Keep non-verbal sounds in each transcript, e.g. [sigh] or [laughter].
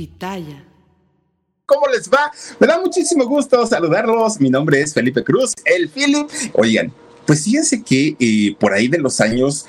Pitaya. ¿Cómo les va? Me da muchísimo gusto saludarlos. Mi nombre es Felipe Cruz, el Philip. Oigan, pues fíjense que eh, por ahí de los años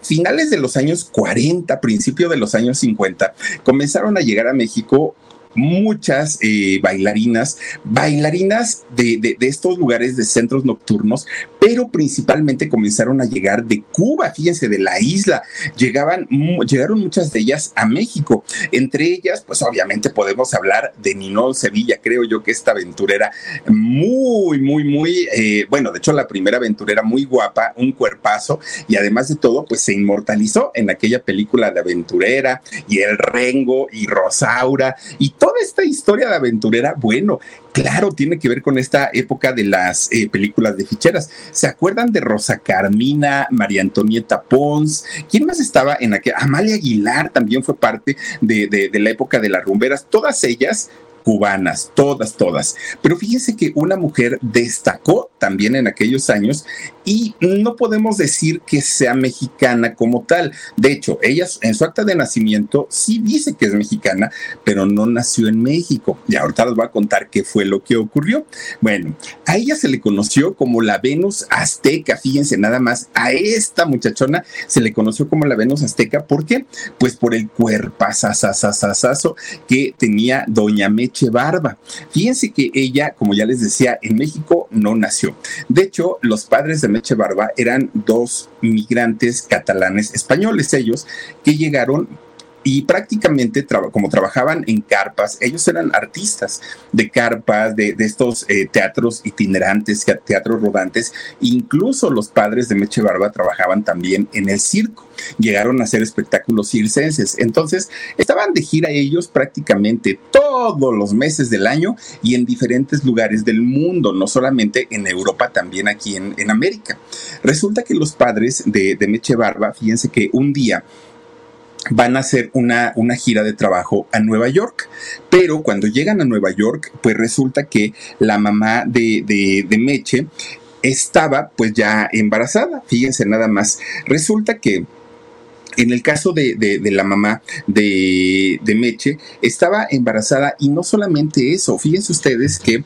finales de los años 40, principio de los años 50, comenzaron a llegar a México muchas eh, bailarinas, bailarinas de, de- estos lugares de centros nocturnos, pero principalmente comenzaron a llegar de Cuba, fíjense, de la isla. Llegaban, llegaron muchas de ellas a México. Entre ellas, pues obviamente podemos hablar de Ninón Sevilla, creo yo que esta aventurera muy, muy, muy, eh, bueno, de hecho la primera aventurera muy guapa, un cuerpazo, y además de todo, pues se inmortalizó en aquella película de aventurera, y el Rengo, y Rosaura, y toda esta historia de aventurera, bueno, claro, tiene que ver con esta época de las eh, películas de ficheras. ¿Se acuerdan de Rosa Carmina, María Antonieta Pons? ¿Quién más estaba en aquella? Amalia Aguilar también fue parte de, de- de la época de las rumberas. Todas ellas cubanas, todas, todas. Pero fíjense que una mujer destacó también en aquellos años y no podemos decir que sea mexicana como tal. De hecho, ella en su acta de nacimiento sí dice que es mexicana, pero no nació en México. Y ahorita les voy a contar qué fue lo que ocurrió. Bueno, a ella se le conoció como la Venus azteca, fíjense nada más, a esta muchachona se le conoció como la Venus azteca, ¿por qué? Pues por el cuerpazazazazazo que tenía doña Meche Barba. Fíjense que ella, como ya les decía, en México no nació. De hecho, los padres de Meche Barba eran dos migrantes catalanes españoles, ellos, que llegaron y prácticamente como trabajaban en carpas, ellos eran artistas de carpas, de, de estos eh, teatros itinerantes, te- teatros rodantes, incluso los padres de Meche Barba trabajaban también en el circo, llegaron a hacer espectáculos circenses, entonces estaban de gira ellos prácticamente todos los meses del año y en diferentes lugares del mundo, no solamente en Europa, también aquí en, en América. Resulta que los padres de, de Meche Barba, fíjense que un día van a hacer una, una gira de trabajo a Nueva York. Pero cuando llegan a Nueva York, pues resulta que la mamá de, de, de Meche estaba pues ya embarazada. Fíjense nada más. Resulta que en el caso de, de- la mamá de, de Meche, estaba embarazada y no solamente eso, fíjense ustedes que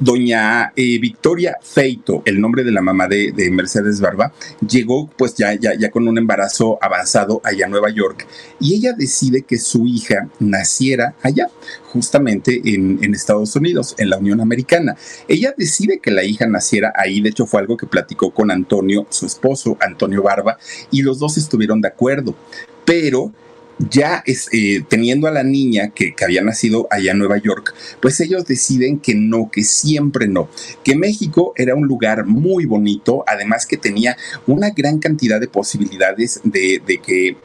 doña eh, Victoria Feito, el nombre de la mamá de, de Mercedes Barba, llegó pues ya, ya, ya con un embarazo avanzado allá a Nueva York y ella decide que su hija naciera allá, justamente en, en Estados Unidos, en la Unión Americana. Ella decide que la hija naciera ahí, de hecho fue algo que platicó con Antonio, su esposo, Antonio Barba, y los dos estuvieron de acuerdo, pero ya es, eh, teniendo a la niña que, que había nacido allá en Nueva York, pues ellos deciden que no, que siempre no, que México era un lugar muy bonito, además que tenía una gran cantidad de posibilidades de, de que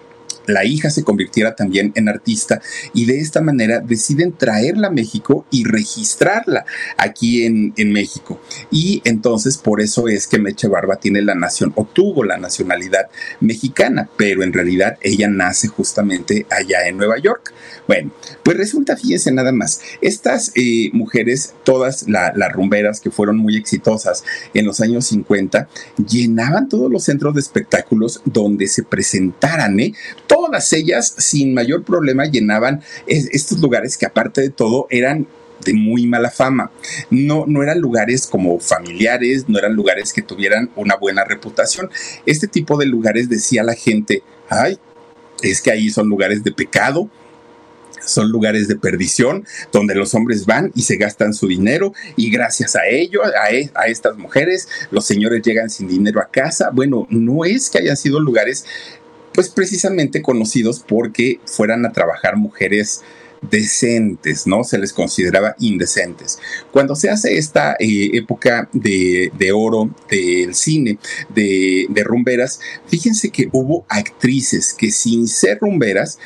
la hija se convirtiera también en artista y de esta manera deciden traerla a México y registrarla aquí en, en México. Y entonces por eso es que Meche Barba tiene la nación o tuvo la nacionalidad mexicana, pero en realidad ella nace justamente allá en Nueva York. Bueno, pues resulta, fíjense nada más, estas eh, mujeres, todas la- las rumberas que fueron muy exitosas en los años 50, llenaban todos los centros de espectáculos donde se presentaran, ¿eh? Todas ellas, sin mayor problema, llenaban es- estos lugares que aparte de todo eran de muy mala fama. No, no eran lugares como familiares, no eran lugares que tuvieran una buena reputación. Este tipo de lugares decía la gente, ay, es que ahí son lugares de pecado, son lugares de perdición donde los hombres van y se gastan su dinero y gracias a ello, a, e- a estas mujeres, los señores llegan sin dinero a casa. Bueno, no es que hayan sido lugares pues precisamente conocidos porque fueran a trabajar mujeres decentes, ¿no? Se les consideraba indecentes. Cuando se hace esta eh, época de, oro del cine, de, de rumberas, fíjense que hubo actrices que sin ser rumberas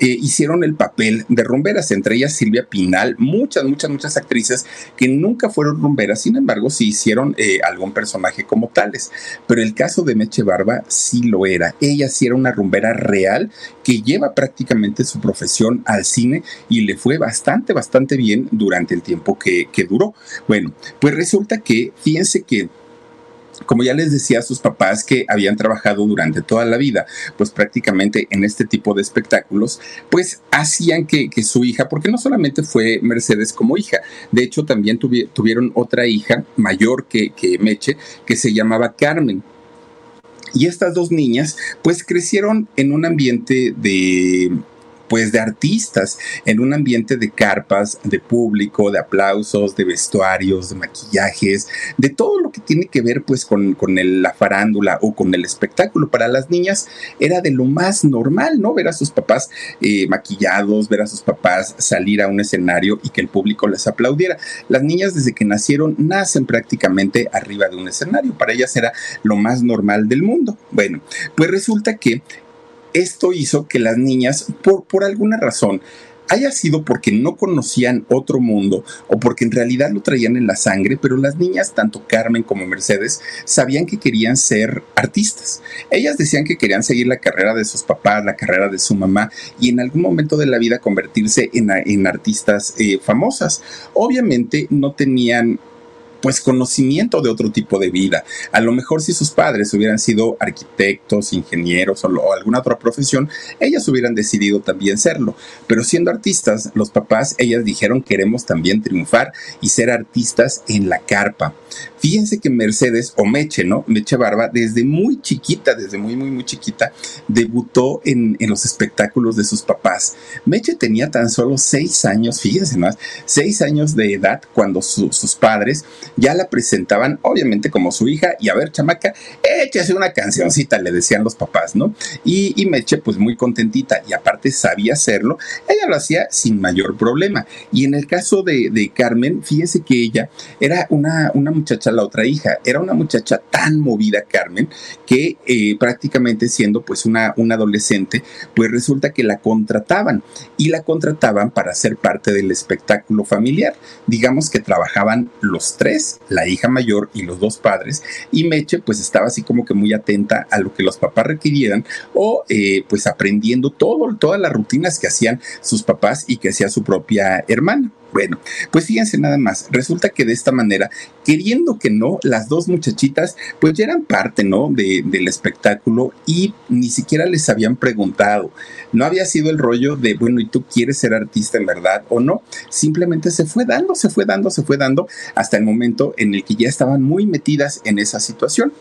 eh, hicieron el papel de rumberas, entre ellas Silvia Pinal, muchas, muchas, muchas actrices que nunca fueron rumberas, sin embargo, sí hicieron eh, algún personaje como tales. Pero el caso de Meche Barba sí lo era. Ella sí era una rumbera real que lleva prácticamente su profesión al cine y le fue bastante, bastante bien durante el tiempo que, que duró. Bueno, pues resulta que, fíjense que como ya les decía a sus papás que habían trabajado durante toda la vida, pues prácticamente en este tipo de espectáculos, pues hacían que, su hija, porque no solamente fue Mercedes como hija, de hecho también tuvieron otra hija mayor que, que Meche, que se llamaba Carmen. Y estas dos niñas, pues crecieron en un ambiente de pues de artistas en un ambiente de carpas, de público, de aplausos, de vestuarios, de maquillajes, de todo lo que tiene que ver pues con, con la farándula o con el espectáculo. Para las niñas era de lo más normal, ¿no? Ver a sus papás eh, maquillados, ver a sus papás salir a un escenario y que el público les aplaudiera. Las niñas desde que nacieron nacen prácticamente arriba de un escenario. Para ellas era lo más normal del mundo. Bueno, pues resulta que esto hizo que las niñas, por, por alguna razón, haya sido porque no conocían otro mundo o porque en realidad lo traían en la sangre, pero las niñas, tanto Carmen como Mercedes, sabían que querían ser artistas. Ellas decían que querían seguir la carrera de sus papás, la carrera de su mamá y en algún momento de la vida convertirse en, artistas eh, famosas. Obviamente no tenían pues conocimiento de otro tipo de vida. A lo mejor si sus padres hubieran sido arquitectos, ingenieros o, alguna otra profesión, ellas hubieran decidido también serlo. Pero siendo artistas, los papás, ellas dijeron queremos también triunfar y ser artistas en la carpa. Fíjense que Mercedes o Meche, ¿no? Meche Barba, desde muy chiquita, desde muy, muy, muy chiquita, debutó en, los espectáculos de sus papás. Meche tenía tan solo seis años, fíjense más, seis años de edad cuando sus padres ya la presentaban, obviamente, como su hija, y a ver, chamaca, échase una cancioncita, le decían los papás, ¿no? Y, Meche, pues muy contentita, y aparte sabía hacerlo, ella lo hacía sin mayor problema. Y en el caso de, Carmen, fíjese que ella era una, una la otra hija, era una muchacha tan movida, Carmen, que eh, prácticamente siendo pues una, una adolescente, pues resulta que la contrataban y la contrataban para ser parte del espectáculo familiar. Digamos que trabajaban los tres, la hija mayor y los dos padres, y Meche pues estaba así como que muy atenta a lo que los papás requirieran o eh, pues aprendiendo todo, todas las rutinas que hacían sus papás y que hacía su propia hermana. Bueno, pues fíjense nada más, resulta que de esta manera, queriendo que no, las dos muchachitas pues ya eran parte, ¿no? De, del espectáculo y ni siquiera les habían preguntado. No había sido el rollo de, bueno, ¿y tú quieres ser artista en verdad o no? Simplemente se fue dando, se fue dando, se fue dando hasta el momento en el que ya estaban muy metidas en esa situación.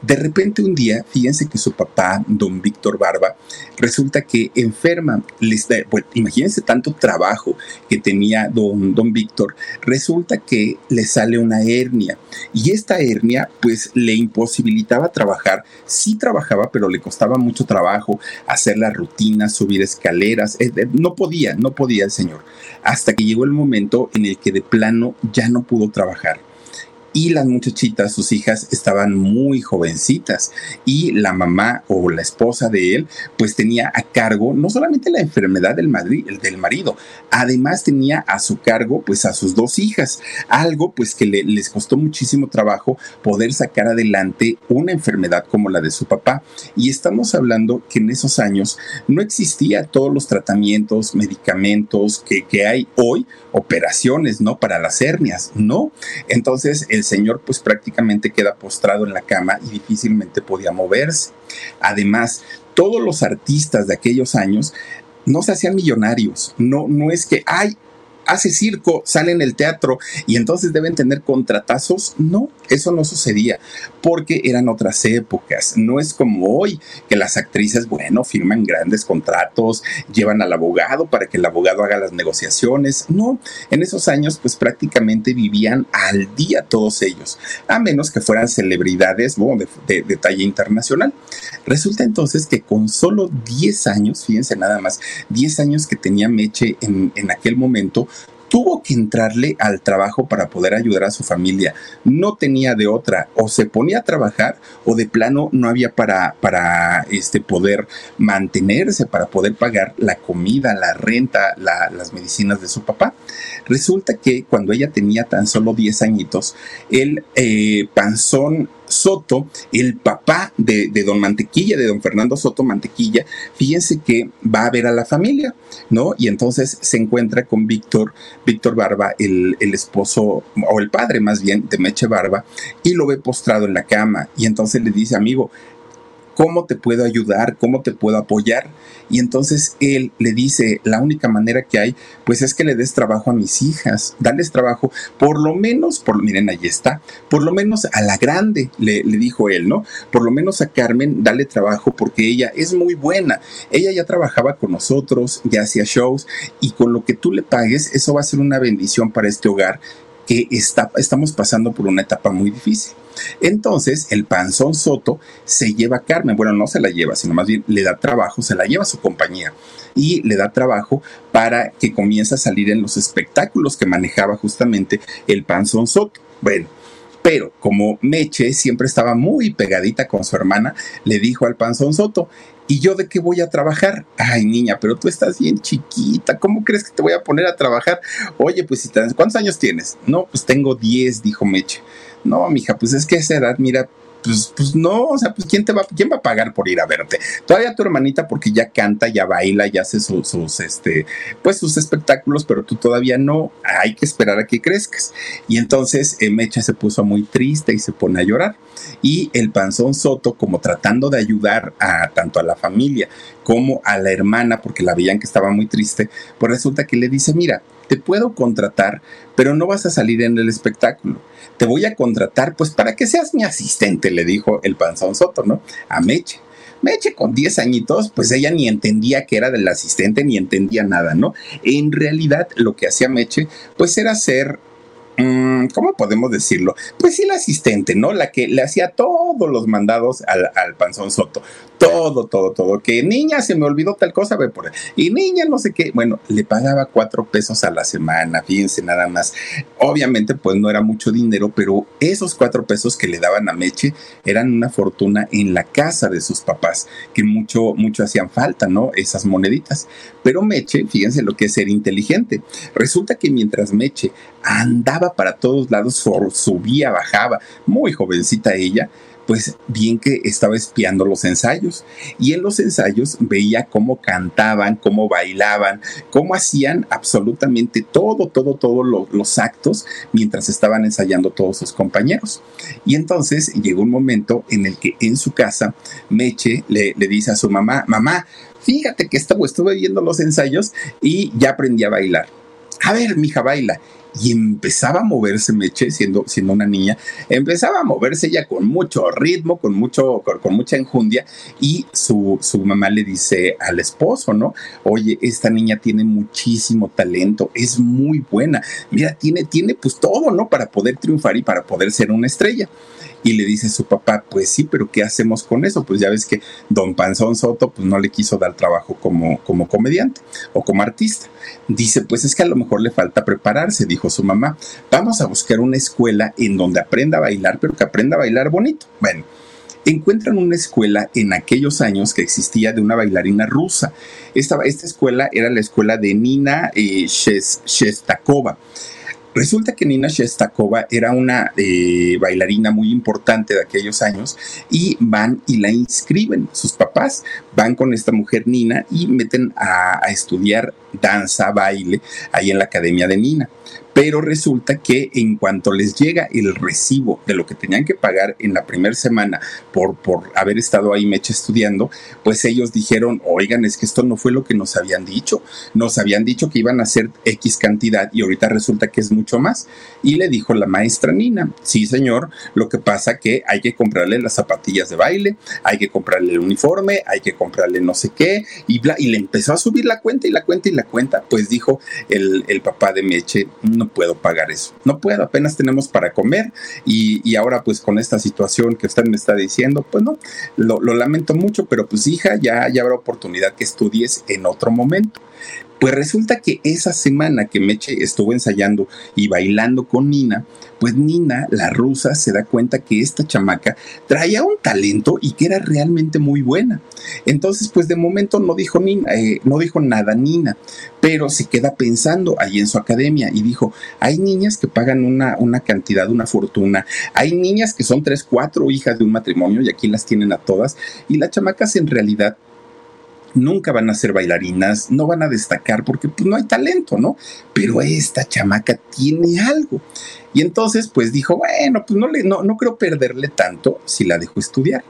De repente un día, fíjense que su papá, don Víctor Barba, resulta que enferma. Les imagínense tanto trabajo que tenía don, don Víctor. Resulta que le sale una hernia. Y esta hernia, pues, le imposibilitaba trabajar. Sí trabajaba, pero le costaba mucho trabajo hacer las rutinas, subir escaleras. Eh, eh, no podía, no podía el señor. Hasta que llegó el momento en el que de plano ya no pudo trabajar y las muchachitas, sus hijas, estaban muy jovencitas y la mamá o la esposa de él, pues tenía a cargo no solamente la enfermedad del, del marido, además tenía a su cargo pues a sus dos hijas, algo pues que les costó muchísimo trabajo poder sacar adelante una enfermedad como la de su papá. Y estamos hablando que en esos años no existía todos los tratamientos, medicamentos que, que hay hoy, operaciones, ¿no? Para las hernias, ¿no? Entonces, el señor pues prácticamente queda postrado en la cama y difícilmente podía moverse. Además, todos los artistas de aquellos años no se hacían millonarios, no, no es que, ay, hace circo, sale en el teatro y entonces deben tener contratazos. No, eso no sucedía porque eran otras épocas. No es como hoy que las actrices, bueno, firman grandes contratos, llevan al abogado para que el abogado haga las negociaciones. No, en esos años pues prácticamente vivían al día todos ellos, a menos que fueran celebridades de, de talla internacional. Resulta entonces que con solo 10 años, fíjense nada más, 10 años que tenía Meche en, en aquel momento, tuvo que entrarle al trabajo para poder ayudar a su familia. No tenía de otra, o se ponía a trabajar o de plano no había para, para este, poder mantenerse, para poder pagar la comida, la renta, las medicinas de su papá. Resulta que cuando ella tenía tan solo 10 añitos, el eh, panzón Soto, el papá de, don Mantequilla, de don Fernando Soto Mantequilla, fíjense que va a ver a la familia, ¿no? Y entonces se encuentra con Víctor, Víctor Barba, el, el esposo, o el padre más bien, de Meche Barba, y lo ve postrado en la cama. Y entonces le dice, amigo, ¿cómo te puedo ayudar? ¿Cómo te puedo apoyar? Y entonces él le dice, la única manera que hay, pues es que le des trabajo a mis hijas, dales trabajo, por lo menos, por, miren, ahí está, por lo menos a la grande, le, le dijo él, ¿no? Por lo menos a Carmen, dale trabajo porque ella es muy buena. Ella ya trabajaba con nosotros, ya hacía shows y con lo que tú le pagues, eso va a ser una bendición para este hogar que está, estamos pasando por una etapa muy difícil. Entonces, el panzón Soto se lleva Carmen, bueno, no se la lleva, sino más bien le da trabajo, se la lleva a su compañía y le da trabajo para que comience a salir en los espectáculos que manejaba justamente el panzón Soto. Bueno, pero como Meche siempre estaba muy pegadita con su hermana, le dijo al panzón Soto, ¿Y yo de qué voy a trabajar? Ay, niña, pero tú estás bien chiquita. ¿Cómo crees que te voy a poner a trabajar? Oye, pues ¿cuántos años tienes? No, pues tengo 10, dijo Meche. No, mija, pues es que esa edad, mira, pues, pues no, o sea, pues ¿quién te va, quién va a pagar por ir a verte? Todavía tu hermanita porque ya canta, ya baila, ya hace sus, este, pues sus espectáculos, pero tú todavía no, hay que esperar a que crezcas. Y entonces eh, Mecha se puso muy triste y se pone a llorar. Y el panzón Soto, como tratando de ayudar a tanto a la familia como a la hermana, porque la veían que estaba muy triste, pues resulta que le dice, mira, te puedo contratar, pero no vas a salir en el espectáculo te voy a contratar pues para que seas mi asistente, le dijo el panzón Soto, ¿no? A Meche. Meche con 10 añitos, pues ella ni entendía que era del asistente, ni entendía nada, ¿no? En realidad lo que hacía Meche, pues era ser ¿cómo podemos decirlo? Pues sí, la asistente, ¿no? La que le hacía todos los mandados al, panzón Soto. Todo, todo, todo. Que niña, se me olvidó tal cosa, ve por ahí. Y niña, no sé qué. Bueno, le pagaba cuatro pesos a la semana, fíjense nada más. Obviamente, pues no era mucho dinero, pero esos cuatro pesos que le daban a Meche eran una fortuna en la casa de sus papás, que mucho, mucho hacían falta, ¿no? Esas moneditas. Pero Meche, fíjense lo que es ser inteligente. Resulta que mientras Meche andaba para todos lados, subía, bajaba, muy jovencita ella, pues bien que estaba espiando los ensayos. Y en los ensayos veía cómo cantaban, cómo bailaban, cómo hacían absolutamente todo, todo, todos los actos mientras estaban ensayando todos sus compañeros. Y entonces llegó un momento en el que en su casa Meche le, dice a su mamá, mamá, fíjate que estuve viendo los ensayos y ya aprendí a bailar. A ver, mija, baila y empezaba a moverse Meche, siendo, siendo una niña, empezaba a moverse ella con mucho ritmo, con, mucho, con, mucha enjundia, y su, su, mamá le dice al esposo, ¿no? Oye, esta niña tiene muchísimo talento, es muy buena, mira, tiene, tiene pues todo, ¿no? Para poder triunfar y para poder ser una estrella. Y le dice su papá, pues sí, pero ¿qué hacemos con eso? Pues ya ves que don Panzón Soto pues no le quiso dar trabajo como, como comediante o como artista. Dice, pues es que a lo mejor le falta prepararse, dijo su mamá. Vamos a buscar una escuela en donde aprenda a bailar, pero que aprenda a bailar bonito. Bueno, encuentran una escuela en aquellos años que existía de una bailarina rusa. Esta, esta escuela era la escuela de Nina eh, Shestakova. Resulta que Nina Shestakova era una eh, bailarina muy importante de aquellos años y van y la inscriben. Sus papás van con esta mujer Nina y meten a, a estudiar danza, baile ahí en la academia de Nina pero resulta que en cuanto les llega el recibo de lo que tenían que pagar en la primera semana por, por haber estado ahí Meche estudiando, pues ellos dijeron, oigan, es que esto no fue lo que nos habían dicho, nos habían dicho que iban a hacer X cantidad y ahorita resulta que es mucho más. Y le dijo la maestra Nina, sí señor, lo que pasa que hay que comprarle las zapatillas de baile, hay que comprarle el uniforme, hay que comprarle no sé qué, y, bla, y le empezó a subir la cuenta y la cuenta y la cuenta, pues dijo el, el papá de Meche, no puedo pagar eso. No puedo, apenas tenemos para comer y, ahora pues con esta situación que usted me está diciendo, pues no, lo, lo lamento mucho, pero pues hija, ya, ya habrá oportunidad que estudies en otro momento. Pues resulta que esa semana que Meche estuvo ensayando y bailando con Nina, pues Nina, la rusa, se da cuenta que esta chamaca traía un talento y que era realmente muy buena. Entonces, pues de momento no dijo, Nina, eh, no dijo nada Nina, pero se queda pensando ahí en su academia y dijo, hay niñas que pagan una, una cantidad, una fortuna, hay niñas que son tres, cuatro hijas de un matrimonio y aquí las tienen a todas, y las chamacas en realidad nunca van a ser bailarinas, no van a destacar porque pues, no hay talento, ¿no? Pero esta chamaca tiene algo. Y entonces, pues dijo, bueno, pues no, le, no, no creo perderle tanto si la dejo estudiar.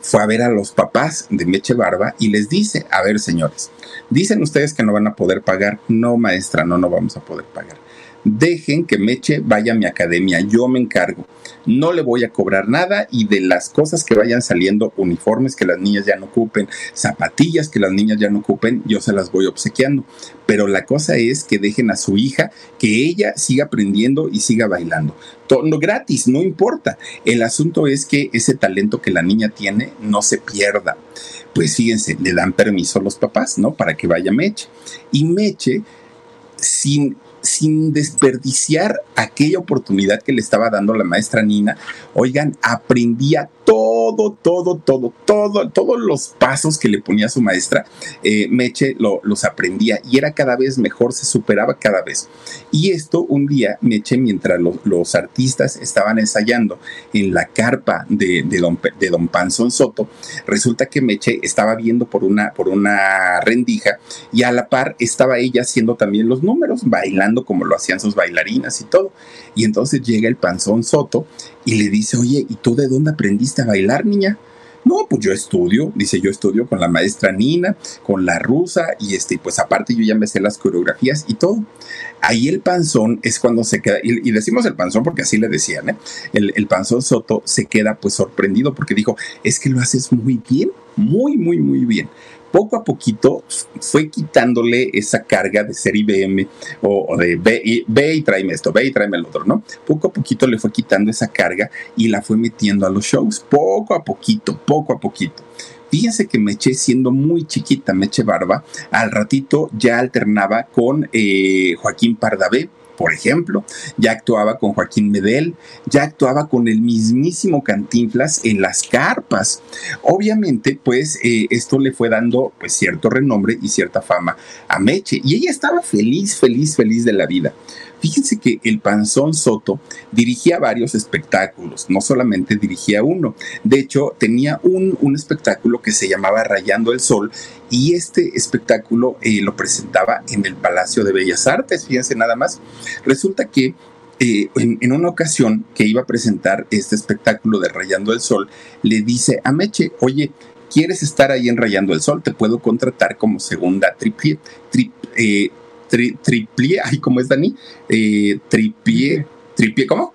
Fue a ver a los papás de Meche Barba y les dice, a ver señores, dicen ustedes que no van a poder pagar. No, maestra, no, no vamos a poder pagar dejen que Meche vaya a mi academia, yo me encargo. No le voy a cobrar nada y de las cosas que vayan saliendo, uniformes que las niñas ya no ocupen, zapatillas que las niñas ya no ocupen, yo se las voy obsequiando. Pero la cosa es que dejen a su hija, que ella siga aprendiendo y siga bailando. Todo gratis, no importa. El asunto es que ese talento que la niña tiene no se pierda. Pues fíjense, le dan permiso a los papás, ¿no? Para que vaya Meche. Y Meche, sin sin desperdiciar aquella oportunidad que le estaba dando la maestra Nina, oigan, aprendía todo, todo, todo, todo, todos los pasos que le ponía su maestra, eh, Meche los aprendía y era cada vez mejor, se superaba cada vez. Y esto un día, Meche, mientras los artistas estaban ensayando en la carpa de, don, de don Panzón Soto, resulta que Meche estaba viendo por una, por una rendija y a la par estaba ella haciendo también los números, bailando como lo hacían sus bailarinas y todo. Y entonces llega el Panzón Soto y le dice, oye, ¿y tú de dónde aprendiste a bailar, niña? No, pues yo estudio, dice, yo estudio con la maestra Nina, con la rusa, y este, pues aparte yo ya me sé las coreografías y todo. Ahí el panzón es cuando se queda, y, decimos el panzón porque así le decían, ¿eh? el, el panzón Soto se queda pues sorprendido porque dijo, es que lo haces muy bien, muy, muy, muy bien poco a poquito fue quitándole esa carga de ser IBM o, de ve y, ve y tráeme esto, ve y tráeme el otro, ¿no? Poco a poquito le fue quitando esa carga y la fue metiendo a los shows, poco a poquito, poco a poquito. Fíjense que me eché siendo muy chiquita, me eché barba, al ratito ya alternaba con eh, Joaquín Pardavé, por ejemplo, ya actuaba con Joaquín Medel, ya actuaba con el mismísimo Cantinflas en las carpas. Obviamente, pues eh, esto le fue dando pues cierto renombre y cierta fama a Meche y ella estaba feliz, feliz, feliz de la vida. Fíjense que el Panzón Soto dirigía varios espectáculos, no solamente dirigía uno. De hecho, tenía un, un espectáculo que se llamaba Rayando el Sol y este espectáculo eh, lo presentaba en el Palacio de Bellas Artes, fíjense nada más. Resulta que eh, en, una ocasión que iba a presentar este espectáculo de Rayando el Sol, le dice a Meche, oye, ¿quieres estar ahí en Rayando el Sol? Te puedo contratar como segunda triple, eh, tri, triple, ay, ¿cómo es Dani? Eh, triple, triple, ¿cómo?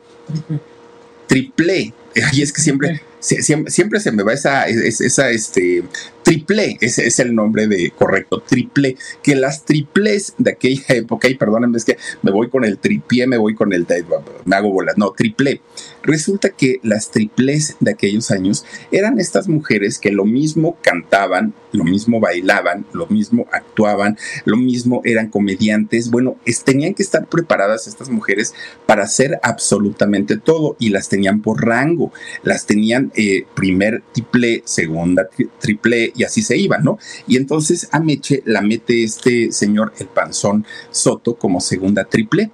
Triple. Ay, es que siempre, siempre, siempre se me va esa, esa, este, triple, ese es el nombre de correcto, triple, que las triples de aquella [laughs] época, y perdónenme, es que me voy con el tripié, me voy con el, me hago bolas, no, triple. Resulta que las triples de aquellos años eran estas mujeres que lo mismo cantaban, lo mismo bailaban, lo mismo actuaban, lo mismo eran comediantes, bueno, tenían que estar preparadas estas mujeres para hacer absolutamente todo y las tenían por rango, las tenían eh, primer triple, segunda triple y así se iba, ¿no? Y entonces a Meche la mete este señor, el panzón Soto, como segunda triple.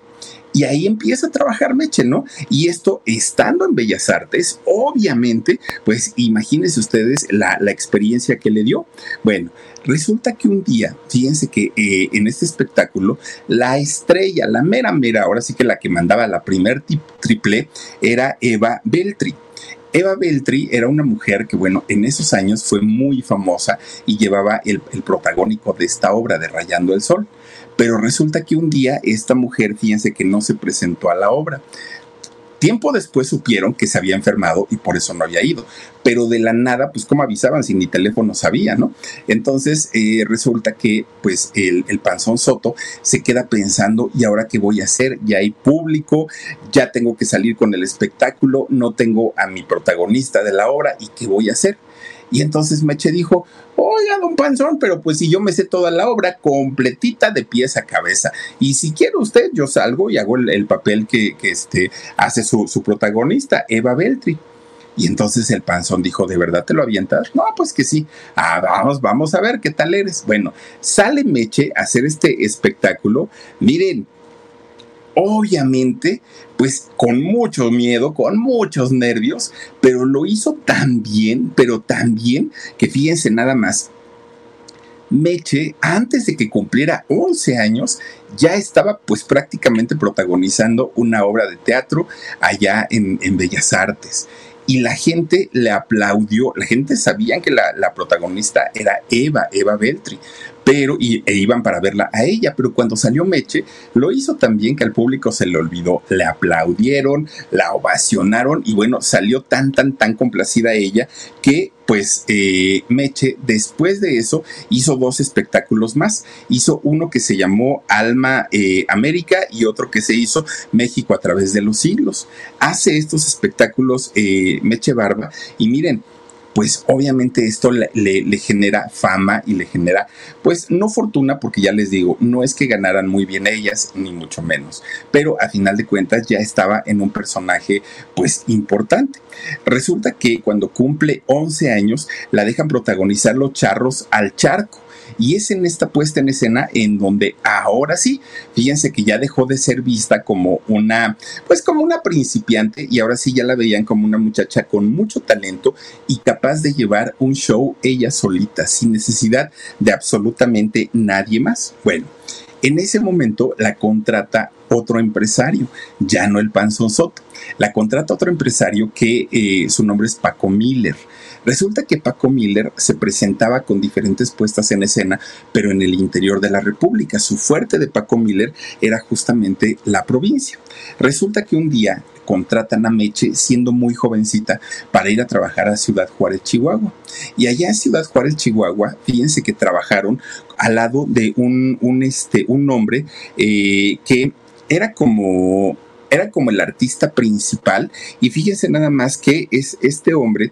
Y ahí empieza a trabajar Meche, ¿no? Y esto, estando en Bellas Artes, obviamente, pues imagínense ustedes la, experiencia que le dio. Bueno, resulta que un día, fíjense que eh, en este espectáculo, la estrella, la mera mera, ahora sí que la que mandaba la primer triple, era Eva Beltri. Eva Beltri era una mujer que, bueno, en esos años fue muy famosa y llevaba el, el protagónico de esta obra de Rayando el Sol. Pero resulta que un día esta mujer, fíjense que no se presentó a la obra. Tiempo después supieron que se había enfermado y por eso no había ido. Pero de la nada, pues como avisaban si ni teléfono sabía, ¿no? Entonces eh, resulta que pues el, el, panzón Soto se queda pensando, ¿y ahora qué voy a hacer? Ya hay público, ya tengo que salir con el espectáculo, no tengo a mi protagonista de la obra, ¿y qué voy a hacer? Y entonces Meche dijo, oiga, don Panzón, pero pues si yo me sé toda la obra completita de pies a cabeza, y si quiere usted, yo salgo y hago el, papel que, este, hace su, protagonista, Eva Beltri. Y entonces el panzón dijo, ¿de verdad te lo avientas? No, pues que sí. Ah, vamos, vamos a ver qué tal eres. Bueno, sale Meche a hacer este espectáculo. Miren, obviamente, pues con mucho miedo, con muchos nervios, pero lo hizo tan bien, pero tan bien, que fíjense nada más. Meche, antes de que cumpliera 11 años, ya estaba pues prácticamente protagonizando una obra de teatro allá en, Bellas Artes y la gente le aplaudió, la gente sabía que la, la, protagonista era Eva, Eva Beltri, pero e iban para verla a ella, pero cuando salió Meche, lo hizo también que al público se le olvidó, le aplaudieron, la ovacionaron y bueno, salió tan, tan, tan complacida ella que pues eh, Meche después de eso hizo dos espectáculos más. Hizo uno que se llamó Alma eh, América y otro que se hizo México a través de los siglos. Hace estos espectáculos eh, Meche Barba y miren, pues obviamente esto le, genera fama y le genera, pues no fortuna, porque ya les digo, no es que ganaran muy bien ellas, ni mucho menos, pero a final de cuentas ya estaba en un personaje pues importante. Resulta que cuando cumple 11 años, la dejan protagonizar los charros al charco y es en esta puesta en escena en donde ahora sí, fíjense que ya dejó de ser vista como una, pues como una principiante y ahora sí ya la veían como una muchacha con mucho talento y capaz de llevar un show ella solita, sin necesidad de absolutamente nadie más. Bueno. En ese momento la contrata otro empresario, ya no el Panzón Soto. La contrata otro empresario que eh, su nombre es Paco Miller. Resulta que Paco Miller se presentaba con diferentes puestas en escena, pero en el interior de la República. Su fuerte de Paco Miller era justamente la provincia. Resulta que un día contratan a Meche siendo muy jovencita para ir a trabajar a Ciudad Juárez, Chihuahua. Y allá en Ciudad Juárez, Chihuahua, fíjense que trabajaron al lado de un, un, este, un hombre eh, que era como era como el artista principal y fíjense nada más que es este hombre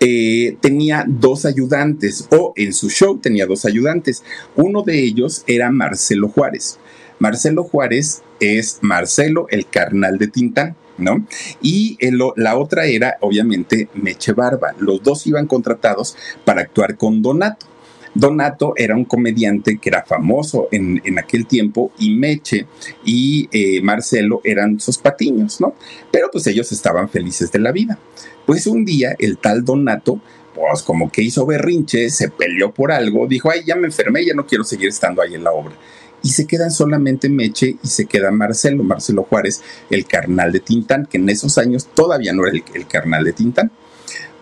eh, tenía dos ayudantes, o en su show tenía dos ayudantes. Uno de ellos era Marcelo Juárez. Marcelo Juárez es Marcelo, el carnal de Tintán. ¿No? Y la otra era, obviamente, Meche Barba. Los dos iban contratados para actuar con Donato. Donato era un comediante que era famoso en, aquel tiempo y Meche y eh, Marcelo eran sus patiños, ¿no? Pero pues ellos estaban felices de la vida. Pues un día el tal Donato, pues como que hizo berrinche, se peleó por algo, dijo, ay, ya me enfermé, ya no quiero seguir estando ahí en la obra. Y se quedan solamente Meche y se queda Marcelo, Marcelo Juárez, el carnal de Tintán, que en esos años todavía no era el, carnal de Tintán.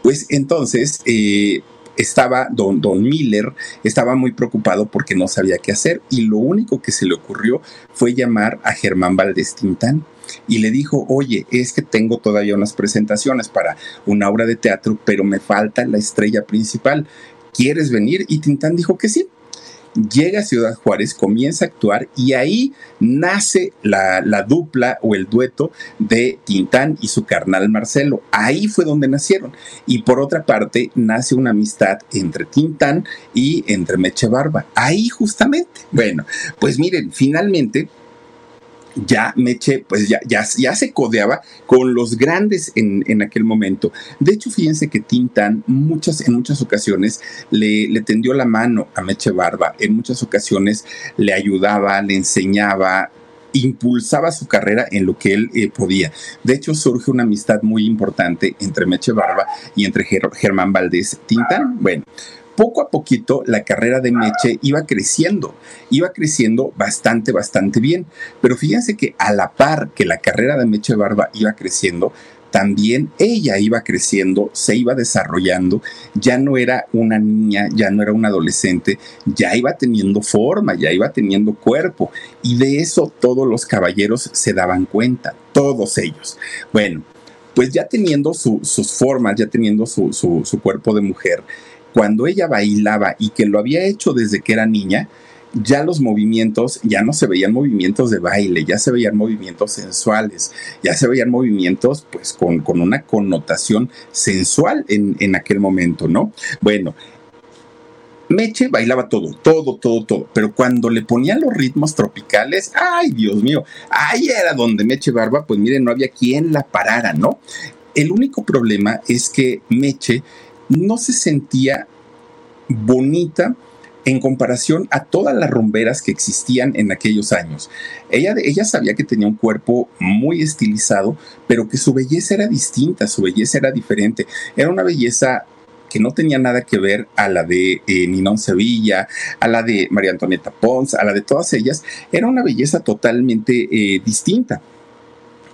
Pues entonces, eh, estaba don, don Miller, estaba muy preocupado porque no sabía qué hacer y lo único que se le ocurrió fue llamar a Germán Valdés Tintán y le dijo, oye, es que tengo todavía unas presentaciones para una obra de teatro, pero me falta la estrella principal. ¿Quieres venir? Y Tintán dijo que sí llega a Ciudad Juárez, comienza a actuar y ahí nace la, dupla o el dueto de Tintán y su carnal Marcelo. Ahí fue donde nacieron. Y por otra parte, nace una amistad entre Tintán y entre Meche Barba. Ahí justamente. Bueno, pues miren, finalmente ya Meche, pues ya, ya, ya se codeaba con los grandes en, aquel momento. De hecho, fíjense que Tintán muchas, en muchas ocasiones le, le tendió la mano a Meche Barba, en muchas ocasiones le ayudaba, le enseñaba, impulsaba su carrera en lo que él eh, podía. De hecho, surge una amistad muy importante entre Meche Barba y entre Germán Valdés Tintán. Bueno, poco a poquito la carrera de Meche iba creciendo, iba creciendo bastante, bastante bien. Pero fíjense que a la par que la carrera de Meche Barba iba creciendo, también ella iba creciendo, se iba desarrollando, ya no era una niña, ya no era una adolescente, ya iba teniendo forma, ya iba teniendo cuerpo. Y de eso todos los caballeros se daban cuenta, todos ellos. Bueno, pues ya teniendo sus formas, ya teniendo su, su cuerpo de mujer, cuando ella bailaba y que lo había hecho desde que era niña, ya los movimientos, ya no se veían movimientos de baile, ya se veían movimientos sensuales, ya se veían movimientos pues con, con una connotación sensual en, en aquel momento, ¿no? Bueno, Meche bailaba todo, todo, todo, todo, pero cuando le ponían los ritmos tropicales, ay Dios mío, ahí era donde Meche Barba, pues miren, no había quien la parara, ¿no? El único problema es que Meche no se sentía bonita en comparación a todas las rumberas que existían en aquellos años. Ella, ella sabía que tenía un cuerpo muy estilizado, pero que su belleza era distinta, su belleza era diferente. Era una belleza que no tenía nada que ver a la de eh, Ninón Sevilla, a la de María Antonieta Pons, a la de todas ellas. Era una belleza totalmente eh, distinta.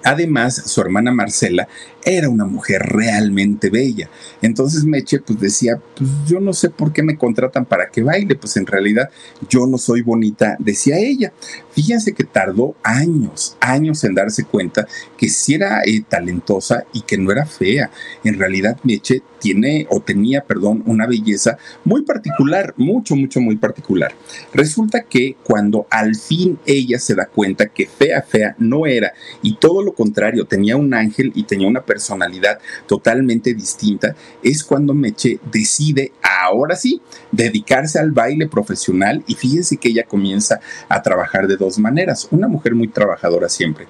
Además, su hermana Marcela era una mujer realmente bella. Entonces Meche pues decía, pues yo no sé por qué me contratan para que baile, pues en realidad yo no soy bonita, decía ella. Fíjense que tardó años, años en darse cuenta que sí era eh, talentosa y que no era fea. En realidad Meche tiene o tenía, perdón, una belleza muy particular, mucho, mucho, muy particular. Resulta que cuando al fin ella se da cuenta que fea, fea no era y todo lo contrario, tenía un ángel y tenía una personalidad totalmente distinta, es cuando Meche decide, ahora sí, dedicarse al baile profesional y fíjense que ella comienza a trabajar de dos maneras, una mujer muy trabajadora siempre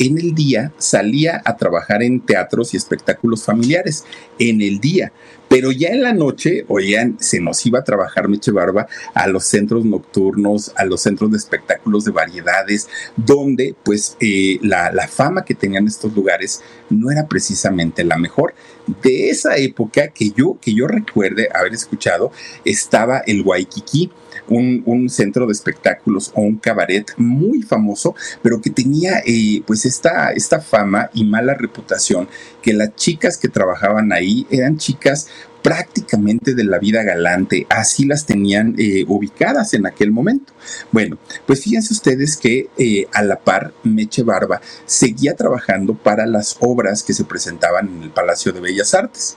en el día salía a trabajar en teatros y espectáculos familiares, en el día. Pero ya en la noche, oigan, se nos iba a trabajar Meche Barba a los centros nocturnos, a los centros de espectáculos de variedades, donde pues eh, la, la fama que tenían estos lugares no era precisamente la mejor. De esa época que yo, que yo recuerde haber escuchado, estaba el Waikiki un, centro de espectáculos o un cabaret muy famoso, pero que tenía eh, pues esta, esta fama y mala reputación, que las chicas que trabajaban ahí eran chicas prácticamente de la vida galante, así las tenían eh, ubicadas en aquel momento. Bueno, pues fíjense ustedes que eh, a la par Meche Barba seguía trabajando para las obras que se presentaban en el Palacio de Bellas Artes.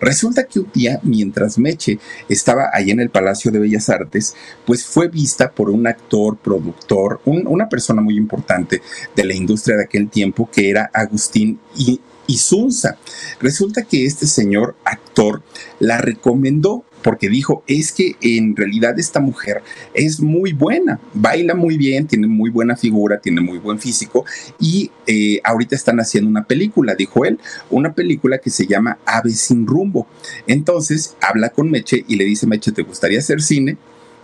Resulta que un día, mientras Meche estaba ahí en el Palacio de Bellas Artes, pues fue vista por un actor, productor, una persona muy importante de la industria de aquel tiempo, que era Agustín y Isunza. Resulta que este señor actor la recomendó porque dijo, es que en realidad esta mujer es muy buena, baila muy bien, tiene muy buena figura, tiene muy buen físico y eh, ahorita están haciendo una película, dijo él, una película que se llama Ave sin rumbo. Entonces habla con Meche y le dice, Meche, ¿te gustaría hacer cine?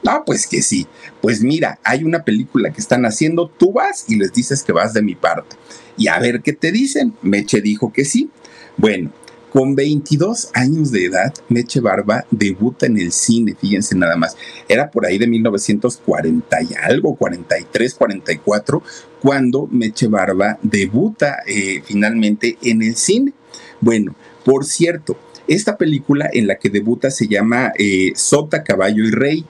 No, pues que sí. Pues mira, hay una película que están haciendo, tú vas y les dices que vas de mi parte. Y a ver qué te dicen. Meche dijo que sí. Bueno, con 22 años de edad, Meche Barba debuta en el cine, fíjense nada más. Era por ahí de 1940 y algo, 43, 44, cuando Meche Barba debuta eh, finalmente en el cine. Bueno, por cierto, esta película en la que debuta se llama eh, Sota, Caballo y Rey.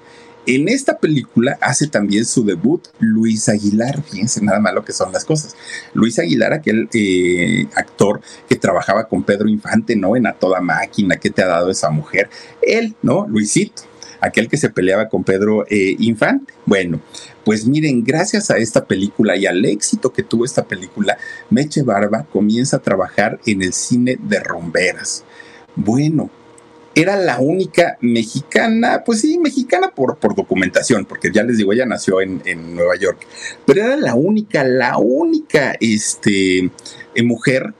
En esta película hace también su debut Luis Aguilar, fíjense nada más lo que son las cosas. Luis Aguilar, aquel eh, actor que trabajaba con Pedro Infante, ¿no? En A Toda Máquina, ¿qué te ha dado esa mujer? Él, ¿no? Luisito, aquel que se peleaba con Pedro eh, Infante. Bueno, pues miren, gracias a esta película y al éxito que tuvo esta película, Meche Barba comienza a trabajar en el cine de romberas. Bueno, era la única mexicana, pues sí, mexicana por, por documentación, porque ya les digo, ella nació en, Nueva York, pero era la única, la única este, eh, mujer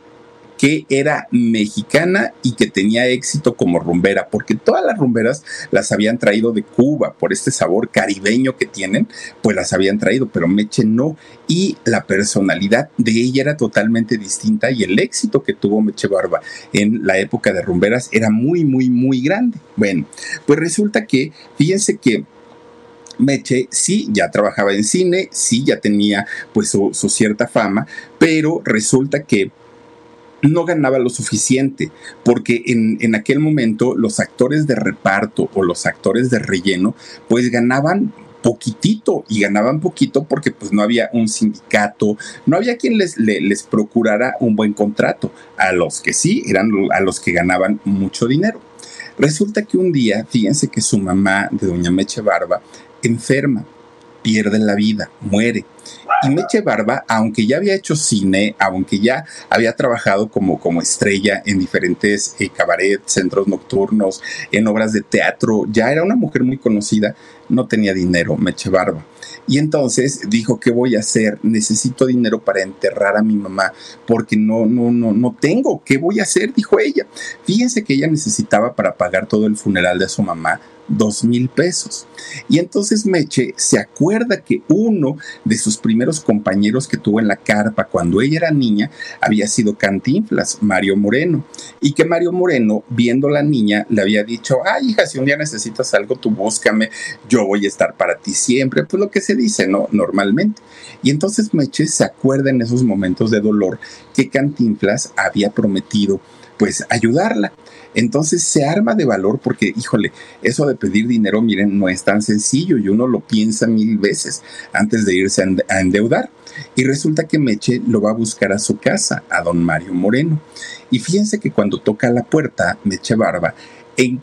que era mexicana y que tenía éxito como rumbera, porque todas las rumberas las habían traído de Cuba por este sabor caribeño que tienen, pues las habían traído, pero Meche no. Y la personalidad de ella era totalmente distinta y el éxito que tuvo Meche Barba en la época de rumberas era muy, muy, muy grande. Bueno, pues resulta que, fíjense que Meche sí ya trabajaba en cine, sí ya tenía pues su, cierta fama, pero resulta que no ganaba lo suficiente, porque en, en, aquel momento los actores de reparto o los actores de relleno, pues ganaban poquitito y ganaban poquito porque pues no había un sindicato, no había quien les, les, procurara un buen contrato. A los que sí, eran a los que ganaban mucho dinero. Resulta que un día, fíjense que su mamá de doña Meche Barba enferma, pierde la vida, muere. Y Meche Barba, aunque ya había hecho cine, aunque ya había trabajado como, como estrella en diferentes eh, cabaret, centros nocturnos, en obras de teatro, ya era una mujer muy conocida, no tenía dinero, Meche Barba. Y entonces dijo, ¿qué voy a hacer? Necesito dinero para enterrar a mi mamá porque no, no, no, no tengo. ¿Qué voy a hacer? Dijo ella. Fíjense que ella necesitaba para pagar todo el funeral de su mamá dos mil pesos. Y entonces Meche se acuerda que uno de sus primeros compañeros que tuvo en la carpa cuando ella era niña había sido Cantinflas, Mario Moreno. Y que Mario Moreno, viendo a la niña, le había dicho, ay hija, si un día necesitas algo, tú búscame, yo voy a estar para ti siempre. Pues lo que se dice, ¿no? Normalmente. Y entonces Meche se acuerda en esos momentos de dolor que Cantinflas había prometido pues ayudarla. Entonces se arma de valor porque, híjole, eso de pedir dinero, miren, no es tan sencillo y uno lo piensa mil veces antes de irse a endeudar. Y resulta que Meche lo va a buscar a su casa, a don Mario Moreno. Y fíjense que cuando toca la puerta, Meche Barba,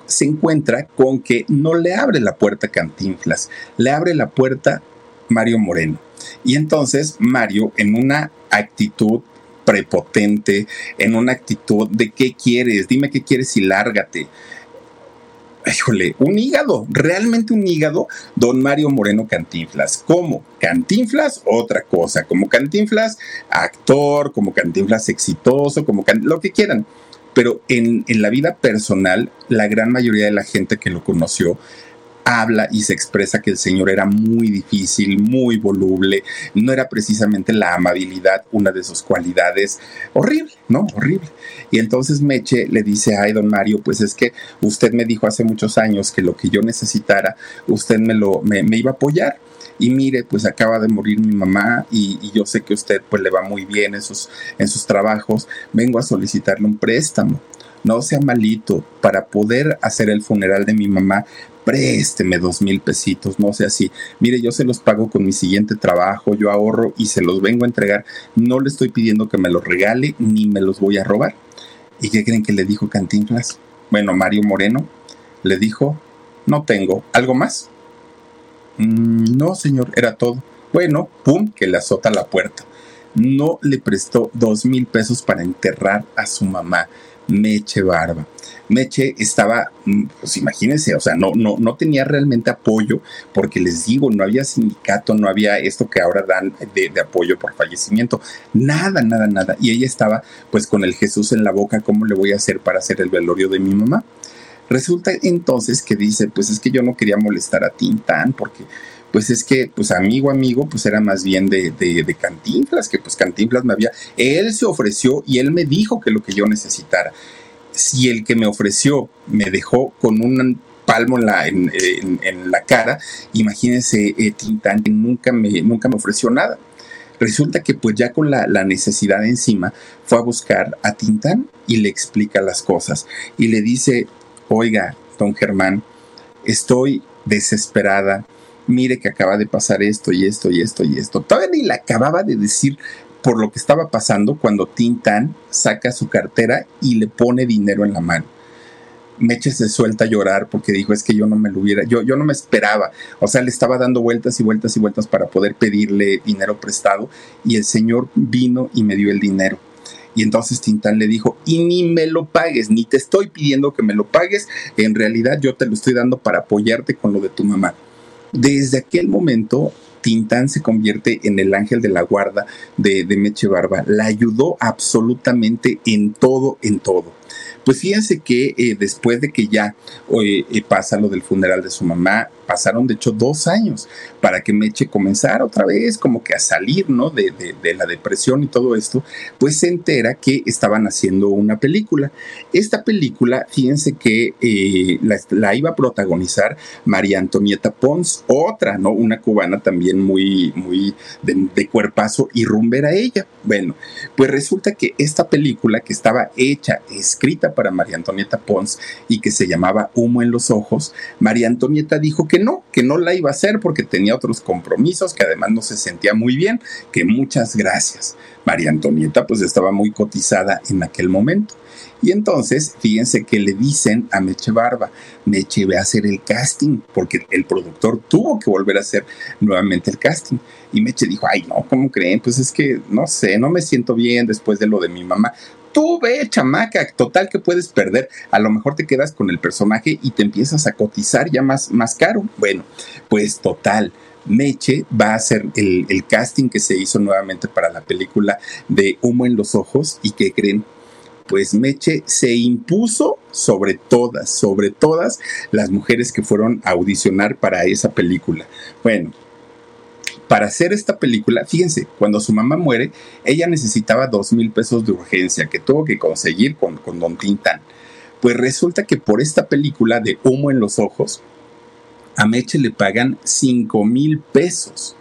se encuentra con que no le abre la puerta Cantinflas, le abre la puerta Mario Moreno. Y entonces Mario, en una actitud prepotente, en una actitud de qué quieres, dime qué quieres y lárgate. Híjole, un hígado, realmente un hígado, don Mario Moreno Cantinflas. ¿Cómo? Cantinflas, otra cosa. Como Cantinflas, actor, como Cantinflas exitoso, como lo que quieran. Pero en, en la vida personal, la gran mayoría de la gente que lo conoció habla y se expresa que el Señor era muy difícil, muy voluble, no era precisamente la amabilidad una de sus cualidades. Horrible, ¿no? Horrible. Y entonces Meche le dice, ay, don Mario, pues es que usted me dijo hace muchos años que lo que yo necesitara, usted me lo, me, iba a apoyar. Y mire, pues acaba de morir mi mamá y, yo sé que usted pues le va muy bien en sus, en sus trabajos. Vengo a solicitarle un préstamo no sea malito, para poder hacer el funeral de mi mamá, présteme dos mil pesitos, no sé así. Mire, yo se los pago con mi siguiente trabajo, yo ahorro y se los vengo a entregar. No le estoy pidiendo que me los regale ni me los voy a robar. ¿Y qué creen que le dijo Cantinflas? Bueno, Mario Moreno le dijo, no tengo, ¿algo más? Mm, no, señor, era todo. Bueno, pum, que le azota la puerta. No le prestó dos mil pesos para enterrar a su mamá. Meche Barba. Meche estaba, mm, pues imagínense, o sea, no, no, no tenía realmente apoyo, porque les digo, no había sindicato, no había esto que ahora dan de, apoyo por fallecimiento, nada, nada, nada. Y ella estaba pues con el Jesús en la boca, ¿cómo le voy a hacer para hacer el velorio de mi mamá? Resulta entonces que dice, pues es que yo no quería molestar a Tintán, porque pues es que, pues amigo, amigo, pues era más bien de, de, de, Cantinflas, que pues Cantinflas me había, él se ofreció y él me dijo que lo que yo necesitara. Si el que me ofreció me dejó con un palmo en la, cara, imagínense eh, Tintán que nunca me, nunca me ofreció nada. Resulta que pues ya con la, la, necesidad encima fue a buscar a Tintán y le explica las cosas y le dice, oiga, don Germán, estoy desesperada, mire que acaba de pasar esto y esto y esto y esto. Todavía ni le acababa de decir por lo que estaba pasando cuando Tintan saca su cartera y le pone dinero en la mano. Meche se suelta a llorar porque dijo es que yo no me lo hubiera, yo, yo no me esperaba, o sea, le estaba dando vueltas y vueltas y vueltas para poder pedirle dinero prestado y el señor vino y me dio el dinero. Y entonces Tintán le dijo, y ni me lo pagues, ni te estoy pidiendo que me lo pagues, en realidad yo te lo estoy dando para apoyarte con lo de tu mamá. Desde aquel momento, Tintán se convierte en el ángel de la guarda de, Meche Barba. La ayudó absolutamente en todo, en todo. Pues fíjense que eh, después de que ya eh, pasa lo del funeral de su mamá, pasaron de hecho dos años para que Meche comenzara otra vez como que a salir, ¿no? De, la depresión y todo esto, pues se entera que estaban haciendo una película. Esta película, fíjense que eh, la, iba a protagonizar María Antonieta Pons, otra, ¿no? Una cubana también muy, muy de, de cuerpazo y rumbera ella. Bueno, pues resulta que esta película que estaba hecha, escrita para María Antonieta Pons y que se llamaba Humo en los Ojos, María Antonieta dijo que no, que no la iba a hacer porque tenía otros compromisos, que además no se sentía muy bien, que muchas gracias. María Antonieta pues estaba muy cotizada en aquel momento. Y entonces, fíjense que le dicen a Meche Barba, Meche ve a hacer el casting, porque el productor tuvo que volver a hacer nuevamente el casting. Y Meche dijo, ay, no, ¿cómo creen? Pues es que, no sé, no me siento bien después de lo de mi mamá tú ve, chamaca, total que puedes perder. A lo mejor te quedas con el personaje y te empiezas a cotizar ya más, más caro. Bueno, pues total. Meche va a hacer el, el casting que se hizo nuevamente para la película de Humo en los Ojos y que creen, pues Meche se impuso sobre todas, sobre todas las mujeres que fueron a audicionar para esa película. Bueno, para hacer esta película, fíjense, cuando su mamá muere, ella necesitaba dos mil pesos de urgencia que tuvo que conseguir con, con Don Tintán. Pues resulta que por esta película de Humo en los Ojos, a Meche le pagan cinco mil pesos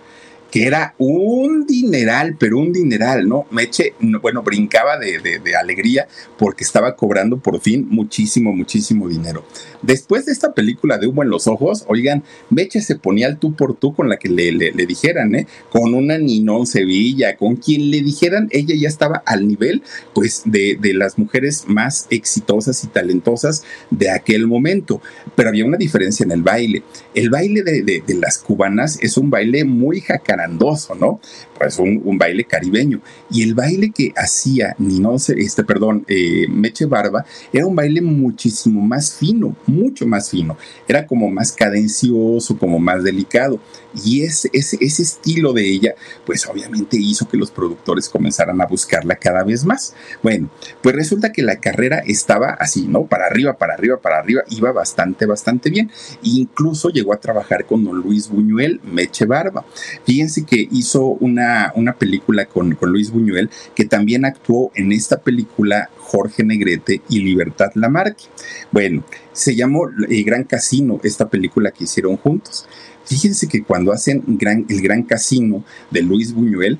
que era un dineral, pero un dineral, ¿no? Meche, bueno, brincaba de, alegría porque estaba cobrando por fin muchísimo, muchísimo dinero. Después de esta película de humo en los ojos, oigan, Meche se ponía al tú por tú con la que le, dijeran, ¿eh? Con una Ninón Sevilla, con quien le dijeran, ella ya estaba al nivel, pues, de, de las mujeres más exitosas y talentosas de aquel momento. Pero había una diferencia en el baile. El baile de, las cubanas es un baile muy jacarado ¿no? Pues un, baile caribeño. Y el baile que hacía Ninón, este, perdón, eh, Meche Barba, era un baile muchísimo más fino, mucho más fino. Era como más cadencioso, como más delicado. Y ese, ese, estilo de ella, pues obviamente hizo que los productores comenzaran a buscarla cada vez más. Bueno, pues resulta que la carrera estaba así, ¿no? Para arriba, para arriba, para arriba, iba bastante, bastante bien. incluso llegó a trabajar con don Luis Buñuel, Meche Barba. Fíjense que hizo una, una película con, con Luis Buñuel, que también actuó en esta película Jorge Negrete y Libertad Lamarque. Bueno, se llamó El eh, Gran Casino, esta película que hicieron juntos. Fíjense que cuando hacen el Gran Casino de Luis Buñuel,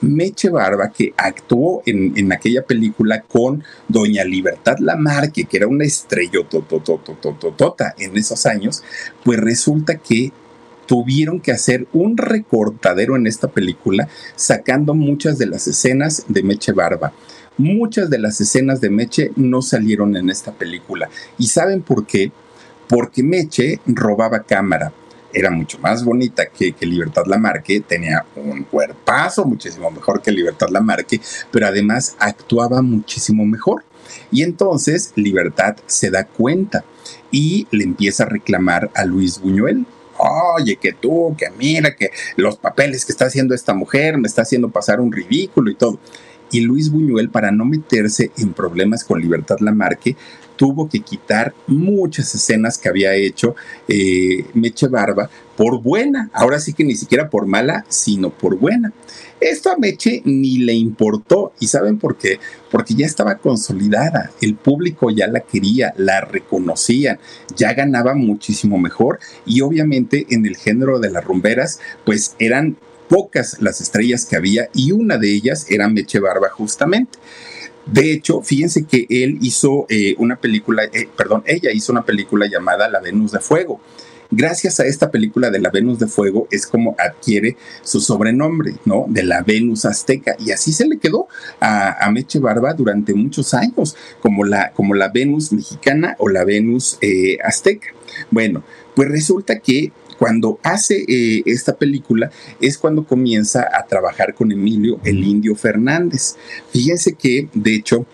Meche Barba, que actuó en, en, aquella película con Doña Libertad Lamarque, que era una estrella en esos años, pues resulta que tuvieron que hacer un recortadero en esta película, sacando muchas de las escenas de Meche Barba. Muchas de las escenas de Meche no salieron en esta película. ¿Y saben por qué? Porque Meche robaba cámara era mucho más bonita que, que, Libertad Lamarque, tenía un cuerpazo muchísimo mejor que Libertad Lamarque, pero además actuaba muchísimo mejor. Y entonces Libertad se da cuenta y le empieza a reclamar a Luis Buñuel. Oye, que tú, que mira, que los papeles que está haciendo esta mujer me está haciendo pasar un ridículo y todo. Y Luis Buñuel, para no meterse en problemas con Libertad Lamarque, tuvo que quitar muchas escenas que había hecho eh, Meche Barba por buena. Ahora sí que ni siquiera por mala, sino por buena. Esto a Meche ni le importó. ¿Y saben por qué? Porque ya estaba consolidada. El público ya la quería, la reconocían, ya ganaba muchísimo mejor. Y obviamente en el género de las rumberas, pues eran pocas las estrellas que había y una de ellas era Meche Barba justamente. De hecho, fíjense que él hizo eh, una película, eh, perdón, ella hizo una película llamada La Venus de Fuego. Gracias a esta película de la Venus de Fuego es como adquiere su sobrenombre, ¿no? De la Venus azteca. Y así se le quedó a, Meche Barba durante muchos años, como la, como la Venus mexicana o la Venus eh, azteca. Bueno, pues resulta que cuando hace eh, esta película es cuando comienza a trabajar con Emilio el Indio Fernández. Fíjense que, de hecho,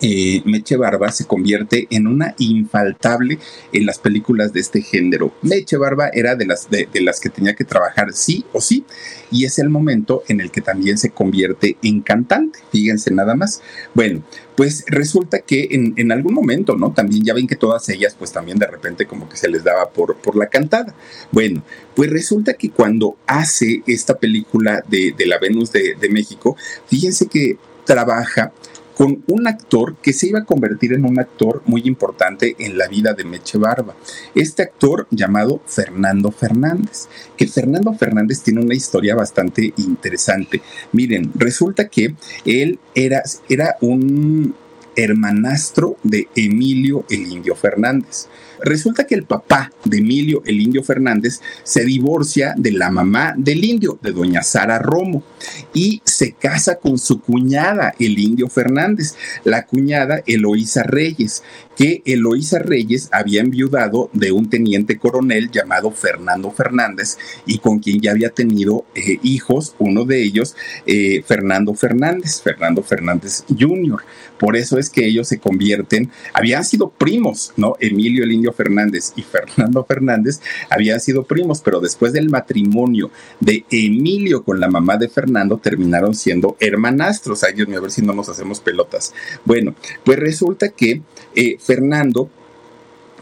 Meche Barba se convierte en una infaltable en las películas de este género. Meche Barba era de las, de, las que tenía que trabajar sí o sí, y es el momento en el que también se convierte en cantante, fíjense nada más. Bueno, pues resulta que en, algún momento, ¿no? También ya ven que todas ellas, pues también de repente como que se les daba por, por la cantada. Bueno, pues resulta que cuando hace esta película de, la Venus de, de México, fíjense que trabaja con un actor que se iba a convertir en un actor muy importante en la vida de Meche Barba. Este actor llamado Fernando Fernández, que Fernando Fernández tiene una historia bastante interesante. Miren, resulta que él era, era un hermanastro de Emilio el Indio Fernández. Resulta que el papá de Emilio el Indio Fernández se divorcia de la mamá del indio, de doña Sara Romo, y se casa con su cuñada, el Indio Fernández, la cuñada Eloísa Reyes, que Eloísa Reyes había enviudado de un teniente coronel llamado Fernando Fernández y con quien ya había tenido eh, hijos, uno de ellos, eh, Fernando Fernández, Fernando Fernández Jr. Por eso es que ellos se convierten, habían sido primos, ¿no? Emilio el Indio Fernández y Fernando Fernández habían sido primos, pero después del matrimonio de Emilio con la mamá de Fernando terminaron siendo hermanastros. Ay, Dios mío, a ver si no nos hacemos pelotas. Bueno, pues resulta que eh, Fernando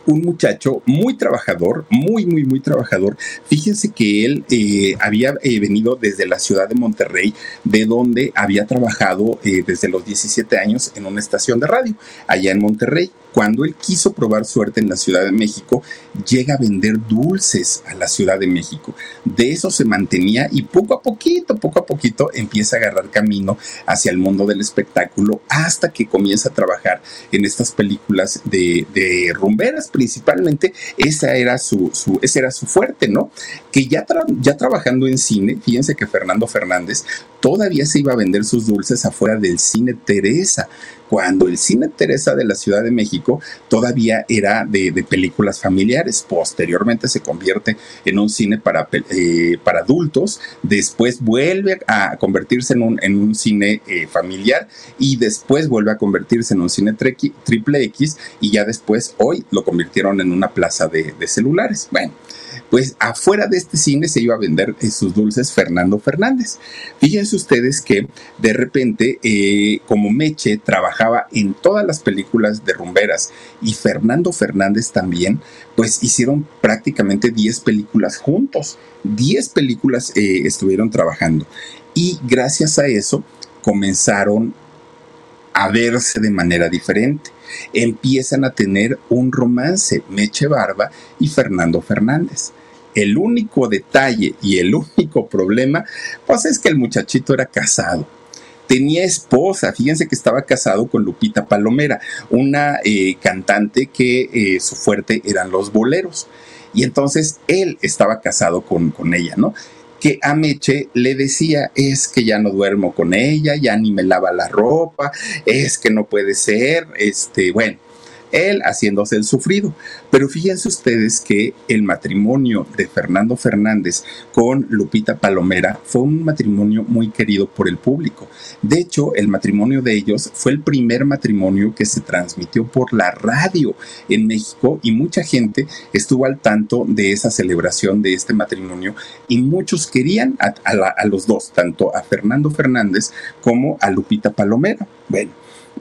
un muchacho muy trabajador, muy, muy, muy trabajador. Fíjense que él eh, había eh, venido desde la ciudad de Monterrey, de donde había trabajado desde los 17 años en una estación de radio, allá en Monterrey cuando él quiso probar suerte en la Ciudad de México, llega a vender dulces a la Ciudad de México. De eso se mantenía y poco a poquito, poco a poquito empieza a agarrar camino hacia el mundo del espectáculo hasta que comienza a trabajar en estas películas de, rumberas principalmente. Esa era su, ese era su fuerte, ¿no? Que ya, ya trabajando en cine, fíjense que Fernando Fernández todavía se iba a vender sus dulces afuera del cine Teresa cuando el cine Teresa de la Ciudad de México todavía era de, películas familiares. Posteriormente se convierte en un cine para, eh, para adultos, después vuelve a convertirse en un, en un cine eh, familiar y después vuelve a convertirse en un cine triple X y ya después hoy lo convirtieron en una plaza de, de celulares. Bueno pues afuera de este cine se iba a vender sus dulces Fernando Fernández. Fíjense ustedes que de repente, eh, como Meche trabajaba en todas las películas de rumberas y Fernando Fernández también, pues hicieron prácticamente 10 películas juntos. 10 películas eh, estuvieron trabajando. Y gracias a eso comenzaron a verse de manera diferente empiezan a tener un romance, Meche Barba y Fernando Fernández. El único detalle y el único problema, pues es que el muchachito era casado. Tenía esposa, fíjense que estaba casado con Lupita Palomera, una eh, cantante que eh, su fuerte eran los boleros. Y entonces él estaba casado con, con ella, ¿no? Que a Meche le decía, es que ya no duermo con ella, ya ni me lava la ropa, es que no puede ser, este, bueno, él haciéndose el sufrido. Pero fíjense ustedes que el matrimonio de Fernando Fernández con Lupita Palomera fue un matrimonio muy querido por el público. De hecho, el matrimonio de ellos fue el primer matrimonio que se transmitió por la radio en México y mucha gente estuvo al tanto de esa celebración de este matrimonio y muchos querían a, a los dos, tanto a Fernando Fernández como a Lupita Palomera. Bueno,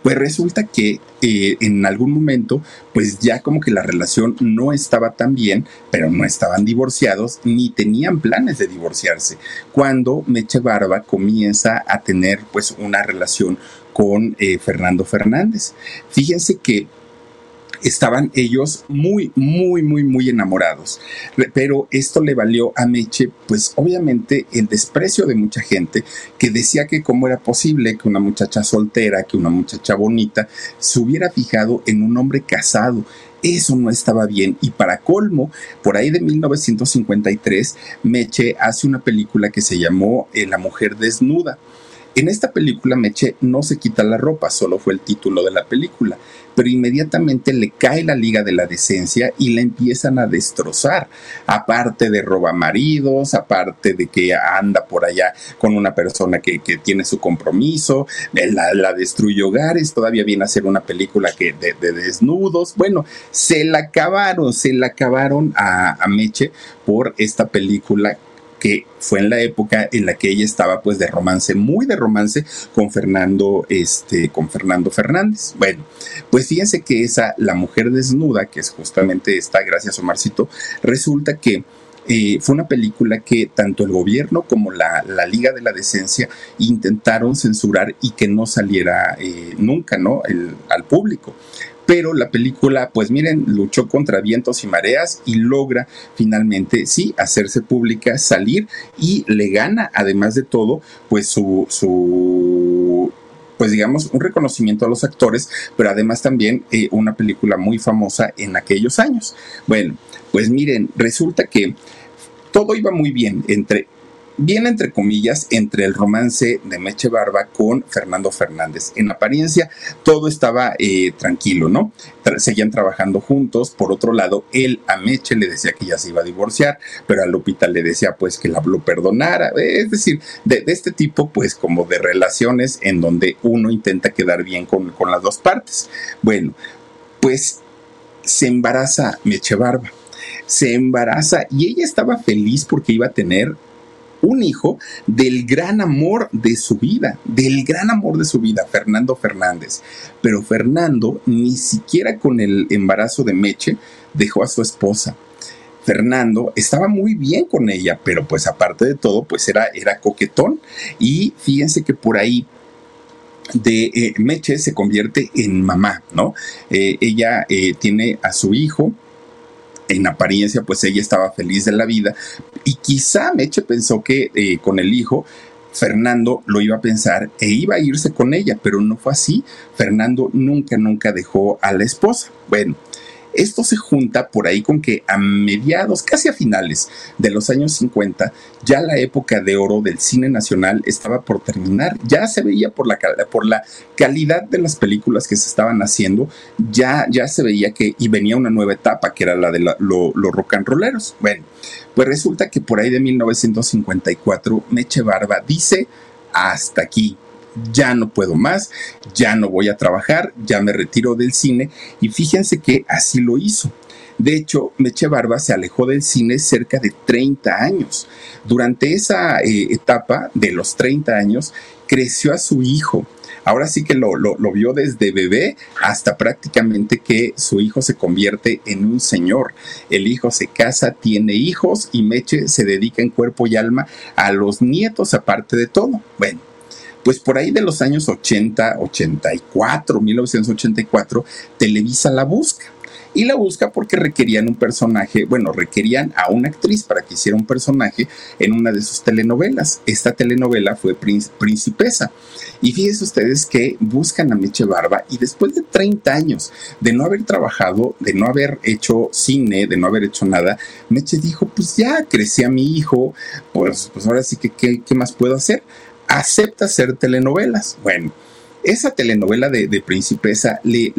pues resulta que eh, en algún momento, pues ya como que la relación no estaba tan bien, pero no estaban divorciados ni tenían planes de divorciarse. Cuando Meche Barba comienza a tener pues una relación con eh, Fernando Fernández. Fíjense que estaban ellos muy, muy, muy, muy enamorados. Pero esto le valió a Meche, pues obviamente el desprecio de mucha gente que decía que cómo era posible que una muchacha soltera, que una muchacha bonita, se hubiera fijado en un hombre casado. Eso no estaba bien. Y para colmo, por ahí de 1953, Meche hace una película que se llamó eh, La mujer desnuda En esta película Meche no se quita la ropa, solo fue el título de la película, pero inmediatamente le cae la liga de la decencia y la empiezan a destrozar, aparte de roba maridos, aparte de que anda por allá con una persona que, tiene su compromiso, eh, la, destruye hogares, todavía viene a ser una película que de, desnudos, bueno, se la acabaron, se la acabaron a Meche por esta película que fue en la época en la que ella estaba pues de romance, muy de romance con Fernando, este, con Fernando Fernández. Bueno, pues fíjense que esa, la mujer desnuda, que es justamente esta, gracias Omarcito, resulta que eh, fue una película que tanto el gobierno como la, Liga de la Decencia intentaron censurar y que no saliera eh, nunca, ¿no? al público pero la película, pues miren, luchó contra vientos y mareas y logra finalmente, sí, hacerse pública, salir y le gana, además de todo, pues su, su pues digamos, un reconocimiento a los actores, pero además también eh, una película muy famosa en aquellos años. Bueno, pues miren, resulta que todo iba muy bien entre bien entre comillas entre el romance de Meche Barba con Fernando Fernández. En apariencia todo estaba eh, tranquilo, ¿no? seguían trabajando juntos. Por otro lado, él a Meche le decía que ya se iba a divorciar, pero a Lupita le decía pues que la lo perdonara. Es decir, de, este tipo pues como de relaciones en donde uno intenta quedar bien con, con las dos partes. Bueno, pues se embaraza Meche Barba se embaraza y ella estaba feliz porque iba a tener un hijo del gran amor de su vida, del gran amor de su vida, Fernando Fernández. Pero Fernando, ni siquiera con el embarazo de Meche, dejó a su esposa. Fernando estaba muy bien con ella, pero pues aparte de todo, pues era, era coquetón. Y fíjense que por ahí de eh, Meche se convierte en mamá, ¿no? Eh, ella eh, tiene a su hijo, en apariencia pues ella estaba feliz de la vida y quizá Meche pensó que eh, con el hijo Fernando lo iba a pensar e iba a irse con ella, pero no fue así. Fernando nunca, nunca dejó a la esposa. Bueno, esto se junta por ahí con que a mediados, casi a finales de los años 50, ya la época de oro del cine nacional estaba por terminar. Ya se veía por la, por la calidad de las películas que se estaban haciendo, ya, ya se veía que y venía una nueva etapa que era la de los rock and rolleros. Bueno, pues resulta que por ahí de 1954, Meche Barba dice hasta aquí ya no puedo más, ya no voy a trabajar, ya me retiro del cine y fíjense que así lo hizo. De hecho, Meche Barba se alejó del cine cerca de 30 años. Durante esa eh, etapa de los 30 años, creció a su hijo. Ahora sí que lo, lo, vio desde bebé hasta prácticamente que su hijo se convierte en un señor. El hijo se casa, tiene hijos y Meche se dedica en cuerpo y alma a los nietos aparte de todo. Bueno, pues por ahí de los años 80, 84, 1984, Televisa la busca. Y la busca porque requerían un personaje, bueno, requerían a una actriz para que hiciera un personaje en una de sus telenovelas. Esta telenovela fue Principesa. Y fíjense ustedes que buscan a Meche Barba y después de 30 años de no haber trabajado, de no haber hecho cine, de no haber hecho nada, Meche dijo, pues ya crecí a mi hijo, pues, pues ahora sí que, ¿qué más puedo hacer? acepta hacer telenovelas. Bueno, esa telenovela de, de Principesa le,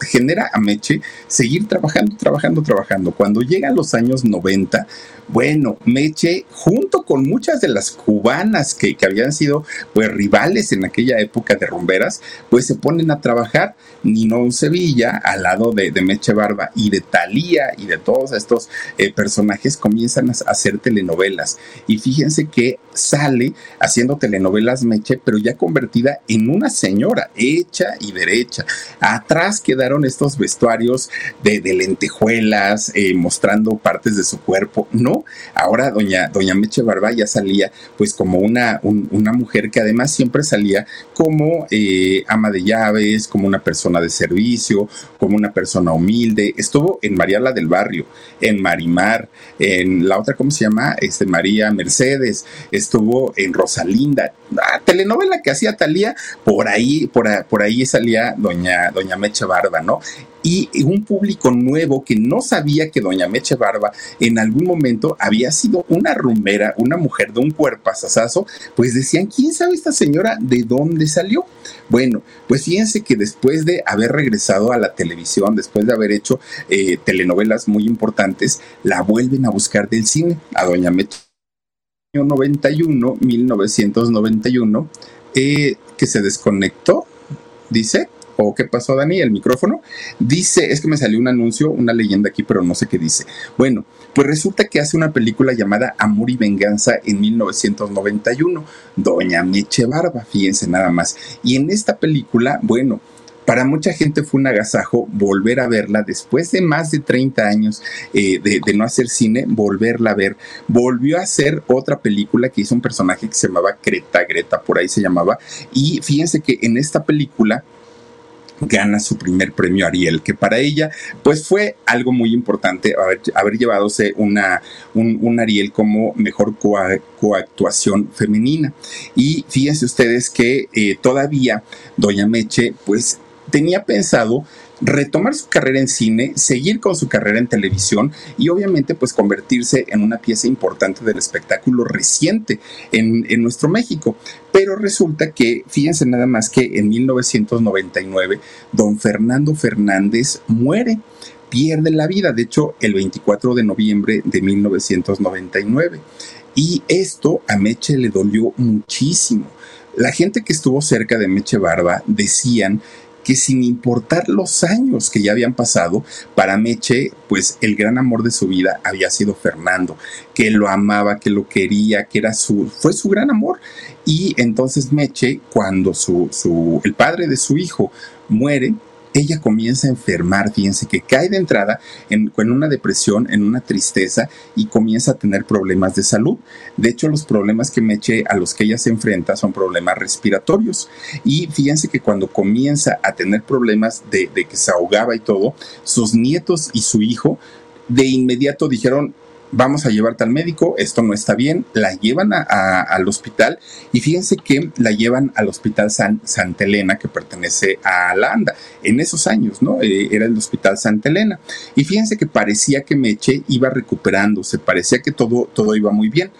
genera a Meche seguir trabajando, trabajando, trabajando. Cuando llegan los años 90, bueno, Meche, junto con muchas de las cubanas que, habían sido pues rivales en aquella época de rumberas, pues se ponen a trabajar. Nino Sevilla, al lado de, Meche Barba y de Talía y de todos estos eh, personajes, comienzan a hacer telenovelas. Y fíjense que sale haciendo telenovelas Meche, pero ya convertida en una señora, hecha y derecha. Atrás quedaron estos vestuarios de, lentejuelas, eh, mostrando partes de su cuerpo. No, Ahora doña, doña Meche Barba ya salía pues como una, una mujer que además siempre salía como eh, ama de llaves, como una persona de servicio, como una persona humilde. Estuvo en Mariala del Barrio, en Marimar, en la otra, ¿cómo se llama? Este, María Mercedes, estuvo en Rosalinda, la telenovela que hacía Talía, por ahí, por, por ahí salía doña, doña Meche Barba, ¿no? y un público nuevo que no sabía que doña Meche Barba en algún momento había sido una rumbera, una mujer de un cuerpazazazo, pues decían, ¿quién sabe esta señora de dónde salió? Bueno, pues fíjense que después de haber regresado a la televisión, después de haber hecho eh, telenovelas muy importantes, la vuelven a buscar del cine, a doña Meche. 91, 1991, eh, que se desconectó, dice, o qué pasó, Dani, el micrófono. Dice, es que me salió un anuncio, una leyenda aquí, pero no sé qué dice. Bueno, pues resulta que hace una película llamada Amor y Venganza en 1991, Doña Meche Barba, fíjense nada más. Y en esta película, bueno, para mucha gente fue un agasajo volver a verla después de más de 30 años eh, de, no hacer cine, volverla a ver. Volvió a hacer otra película que hizo un personaje que se llamaba Greta, Greta, por ahí se llamaba. Y fíjense que en esta película gana su primer premio Ariel, que para ella pues fue algo muy importante haber, haber llevadose una, un, un, Ariel como mejor coactuación femenina. Y fíjense ustedes que eh, todavía Doña Meche pues tenía pensado retomar su carrera en cine, seguir con su carrera en televisión y obviamente pues convertirse en una pieza importante del espectáculo reciente en, en nuestro México. Pero resulta que, fíjense nada más que en 1999, don Fernando Fernández muere pierde la vida, de hecho el 24 de noviembre de 1999. Y esto a Meche le dolió muchísimo. La gente que estuvo cerca de Meche Barba decían que sin importar los años que ya habían pasado, para Meche, pues el gran amor de su vida había sido Fernando, que lo amaba, que lo quería, que era su, fue su gran amor. Y entonces Meche, cuando su, su, el padre de su hijo muere, ella comienza a enfermar, fíjense que cae de entrada en, una depresión, en una tristeza y comienza a tener problemas de salud. De hecho, los problemas que Meche a los que ella se enfrenta son problemas respiratorios. Y fíjense que cuando comienza a tener problemas de que se ahogaba y todo, sus nietos y su hijo de inmediato dijeron, vamos a llevarte al médico, esto no está bien, la llevan a, al hospital y fíjense que la llevan al hospital San, Santa Elena que pertenece a la ANDA. En esos años, ¿no? Eh, era el hospital Santa Elena. Y fíjense que parecía que Meche iba recuperándose, parecía que todo, todo iba muy bien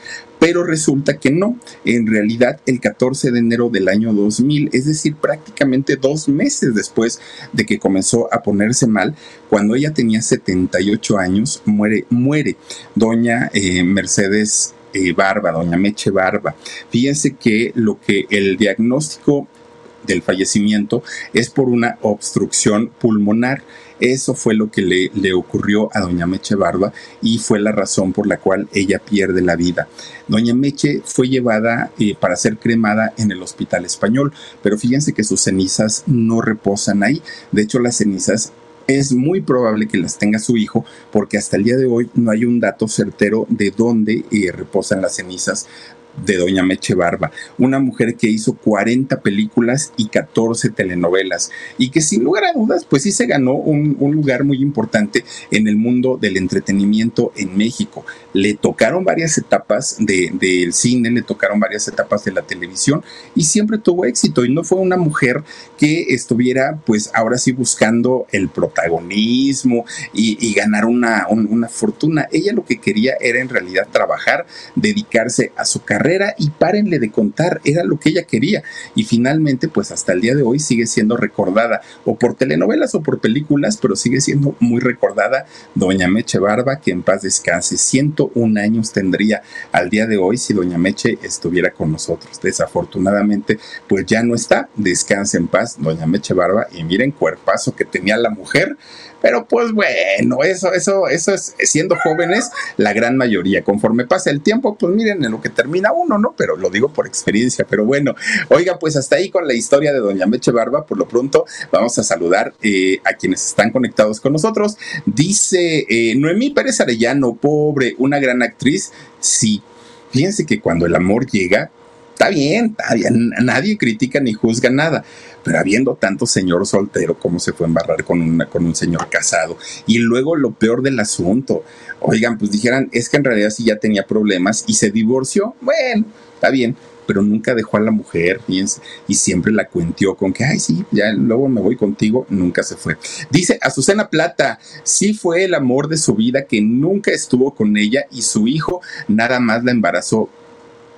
pero resulta que no. En realidad, el 14 de enero del año 2000, es decir, prácticamente dos meses después de que comenzó a ponerse mal, cuando ella tenía 78 años, muere, muere doña eh, Mercedes eh, Barba, doña Meche Barba. Fíjense que lo que el diagnóstico del fallecimiento es por una obstrucción pulmonar. Eso fue lo que le, le, ocurrió a doña Meche Barba y fue la razón por la cual ella pierde la vida. Doña Meche fue llevada eh, para ser cremada en el Hospital Español, pero fíjense que sus cenizas no reposan ahí. De hecho, las cenizas es muy probable que las tenga su hijo porque hasta el día de hoy no hay un dato certero de dónde eh, reposan las cenizas de Doña Meche Barba, una mujer que hizo 40 películas y 14 telenovelas y que sin lugar a dudas pues sí se ganó un, un lugar muy importante en el mundo del entretenimiento en México. Le tocaron varias etapas del de, cine, le tocaron varias etapas de la televisión y siempre tuvo éxito y no fue una mujer que estuviera pues ahora sí buscando el protagonismo y, ganar una, un, una fortuna. Ella lo que quería era en realidad trabajar, dedicarse a su carrera y párenle de contar, era lo que ella quería. Y finalmente, pues hasta el día de hoy sigue siendo recordada, o por telenovelas o por películas, pero sigue siendo muy recordada Doña Meche Barba, que en paz descanse. 101 años tendría al día de hoy si Doña Meche estuviera con nosotros. Desafortunadamente, pues ya no está. Descanse en paz, Doña Meche Barba, y miren cuerpazo que tenía la mujer. Pero pues bueno, eso, eso, eso es siendo jóvenes, la gran mayoría. Conforme pasa el tiempo, pues miren en lo que termina uno, ¿no? Pero lo digo por experiencia. Pero bueno, oiga, pues hasta ahí con la historia de Doña Meche Barba. Por lo pronto, vamos a saludar eh, a quienes están conectados con nosotros. Dice eh, Noemí Pérez Arellano, pobre, una gran actriz. Sí, fíjense que cuando el amor llega, está bien, está bien, nadie critica ni juzga nada pero habiendo tanto señor soltero, ¿cómo se fue a embarrar con, una, con un señor casado? Y luego lo peor del asunto, oigan, pues dijeran, es que en realidad sí ya tenía problemas y se divorció, bueno, está bien, pero nunca dejó a la mujer, fíjense, y siempre la cuentió con que, ay, sí, ya luego me voy contigo, nunca se fue. Dice Azucena Plata, sí fue el amor de su vida que nunca estuvo con ella y su hijo nada más la embarazó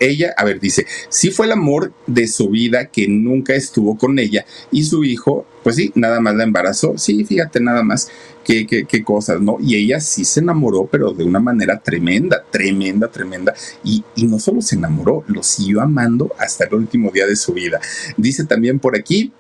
ella, a ver, dice, sí fue el amor de su vida que nunca estuvo con ella y su hijo, pues sí, nada más la embarazó. Sí, fíjate nada más qué, qué, qué cosas, ¿no? Y ella sí se enamoró, pero de una manera tremenda, tremenda, tremenda. Y, y no solo se enamoró, lo siguió amando hasta el último día de su vida. Dice también por aquí,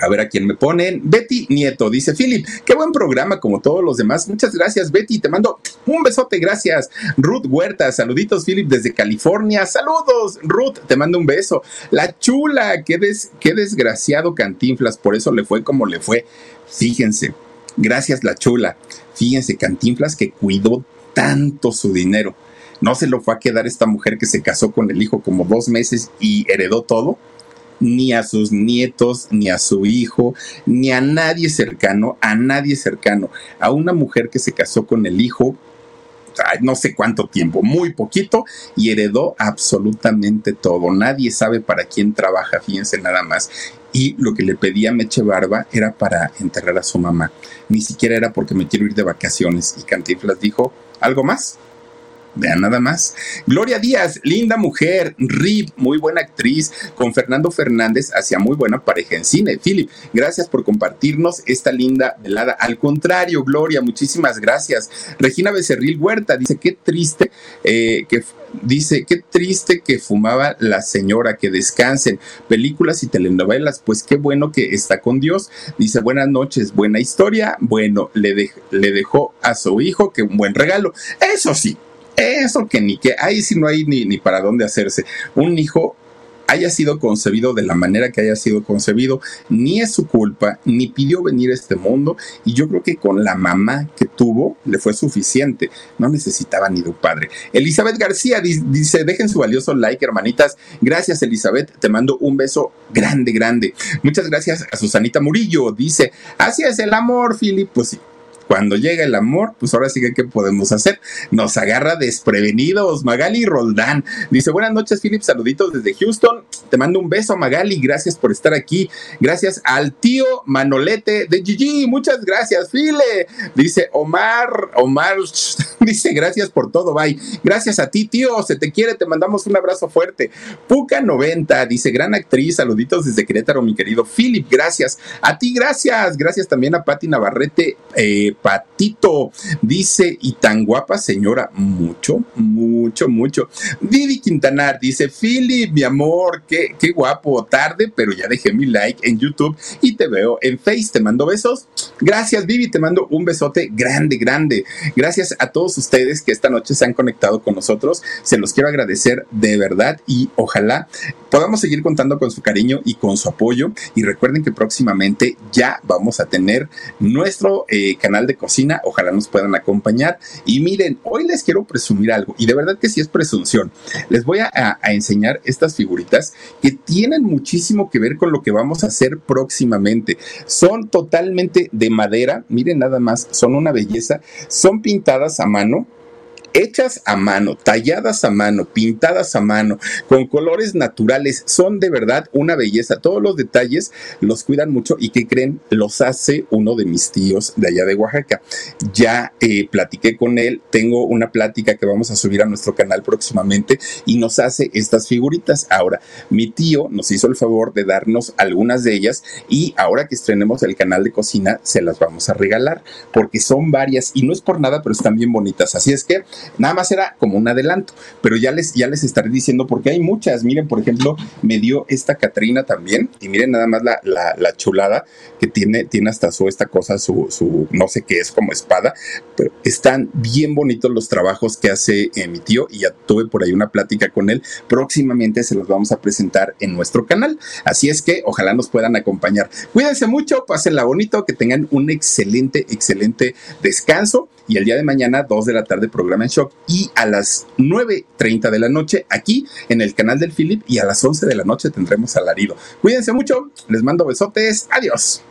a ver a quién me ponen. Betty Nieto dice: Philip, qué buen programa como todos los demás. Muchas gracias, Betty. Te mando un besote, gracias. Ruth Huerta, saluditos, Philip, desde California. Saludos, Ruth, te mando un beso. La chula, qué, des, qué desgraciado Cantinflas, por eso le fue como le fue. Fíjense, gracias, la chula. Fíjense, Cantinflas que cuidó tanto su dinero. No se lo fue a quedar esta mujer que se casó con el hijo como dos meses y heredó todo ni a sus nietos, ni a su hijo, ni a nadie cercano, a nadie cercano, a una mujer que se casó con el hijo no sé cuánto tiempo, muy poquito, y heredó absolutamente todo. Nadie sabe para quién trabaja, fíjense nada más. Y lo que le pedía Meche Barba era para enterrar a su mamá. Ni siquiera era porque me quiero ir de vacaciones. Y Cantinflas dijo, ¿algo más? Vean nada más. Gloria Díaz, linda mujer. Rip, muy buena actriz. Con Fernando Fernández, hacía muy buena pareja en cine. Philip, gracias por compartirnos esta linda velada. Al contrario, Gloria, muchísimas gracias. Regina Becerril Huerta dice: Qué triste eh, que dice, qué triste que fumaba la señora, que descansen. Películas y telenovelas, pues qué bueno que está con Dios. Dice, buenas noches, buena historia. Bueno, le, le dejó a su hijo que un buen regalo. Eso sí, eso que ni que, ahí sí no hay ni, ni para dónde hacerse. Un hijo haya sido concebido de la manera que haya sido concebido, ni es su culpa, ni pidió venir a este mundo, y yo creo que con la mamá que tuvo le fue suficiente, no necesitaba ni de un padre. Elizabeth García dice, dejen su valioso like, hermanitas. Gracias, Elizabeth, te mando un beso grande, grande. Muchas gracias a Susanita Murillo, dice, así es el amor, Philip, pues sí cuando llega el amor, pues ahora sí que ¿qué podemos hacer? Nos agarra desprevenidos. Magali Roldán dice, buenas noches, Philip, saluditos desde Houston. Te mando un beso, Magali, gracias por estar aquí. Gracias al tío Manolete de Gigi, muchas gracias, File. Dice Omar, Omar, [laughs] dice, gracias por todo, bye. Gracias a ti, tío, se te quiere, te mandamos un abrazo fuerte. Puca 90, dice, gran actriz, saluditos desde Querétaro, mi querido Philip, gracias. A ti, gracias. Gracias también a Patti Navarrete. Eh, Patito. Dice, y tan guapa señora, mucho, mucho, mucho. Vivi Quintanar dice, Philip, mi amor, qué, qué guapo, tarde, pero ya dejé mi like en YouTube y te veo en Face. Te mando besos. Gracias, Vivi, te mando un besote grande, grande. Gracias a todos ustedes que esta noche se han conectado con nosotros. Se los quiero agradecer de verdad y ojalá podamos seguir contando con su cariño y con su apoyo. Y recuerden que próximamente ya vamos a tener nuestro eh, canal de cocina. Ojalá nos puedan acompañar. Y miren, hoy les quiero presumir algo. Y de verdad que sí es presunción. Les voy a, a enseñar estas figuritas que tienen muchísimo que ver con lo que vamos a hacer próximamente. Son totalmente de madera. Miren nada más, son una belleza. Son pintadas a mano hechas a mano, talladas a mano, pintadas a mano, con colores naturales, son de verdad una belleza. Todos los detalles los cuidan mucho y que creen, los hace uno de mis tíos de allá de Oaxaca. Ya eh, platiqué con él, tengo una plática que vamos a subir a nuestro canal próximamente y nos hace estas figuritas. Ahora, mi tío nos hizo el favor de darnos algunas de ellas y ahora que estrenemos el canal de cocina, se las vamos a regalar porque son varias y no es por nada, pero están bien bonitas. Así es que Nada más era como un adelanto, pero ya les, ya les estaré diciendo porque hay muchas. Miren, por ejemplo, me dio esta Catrina también y miren nada más la, la, chulada que tiene, tiene hasta su esta cosa, su, no sé qué es como espada, pero están bien bonitos los trabajos que hace eh, mi tío y ya tuve por ahí una plática con él. Próximamente se los vamos a presentar en nuestro canal. Así es que ojalá nos puedan acompañar. Cuídense mucho, pásenla bonito, que tengan un excelente, excelente descanso y el día de mañana, 2 de la tarde, programa en shock y a las 9.30 de la noche aquí en el canal del Philip y a las 11 de la noche tendremos alarido. Cuídense mucho, les mando besotes, adiós.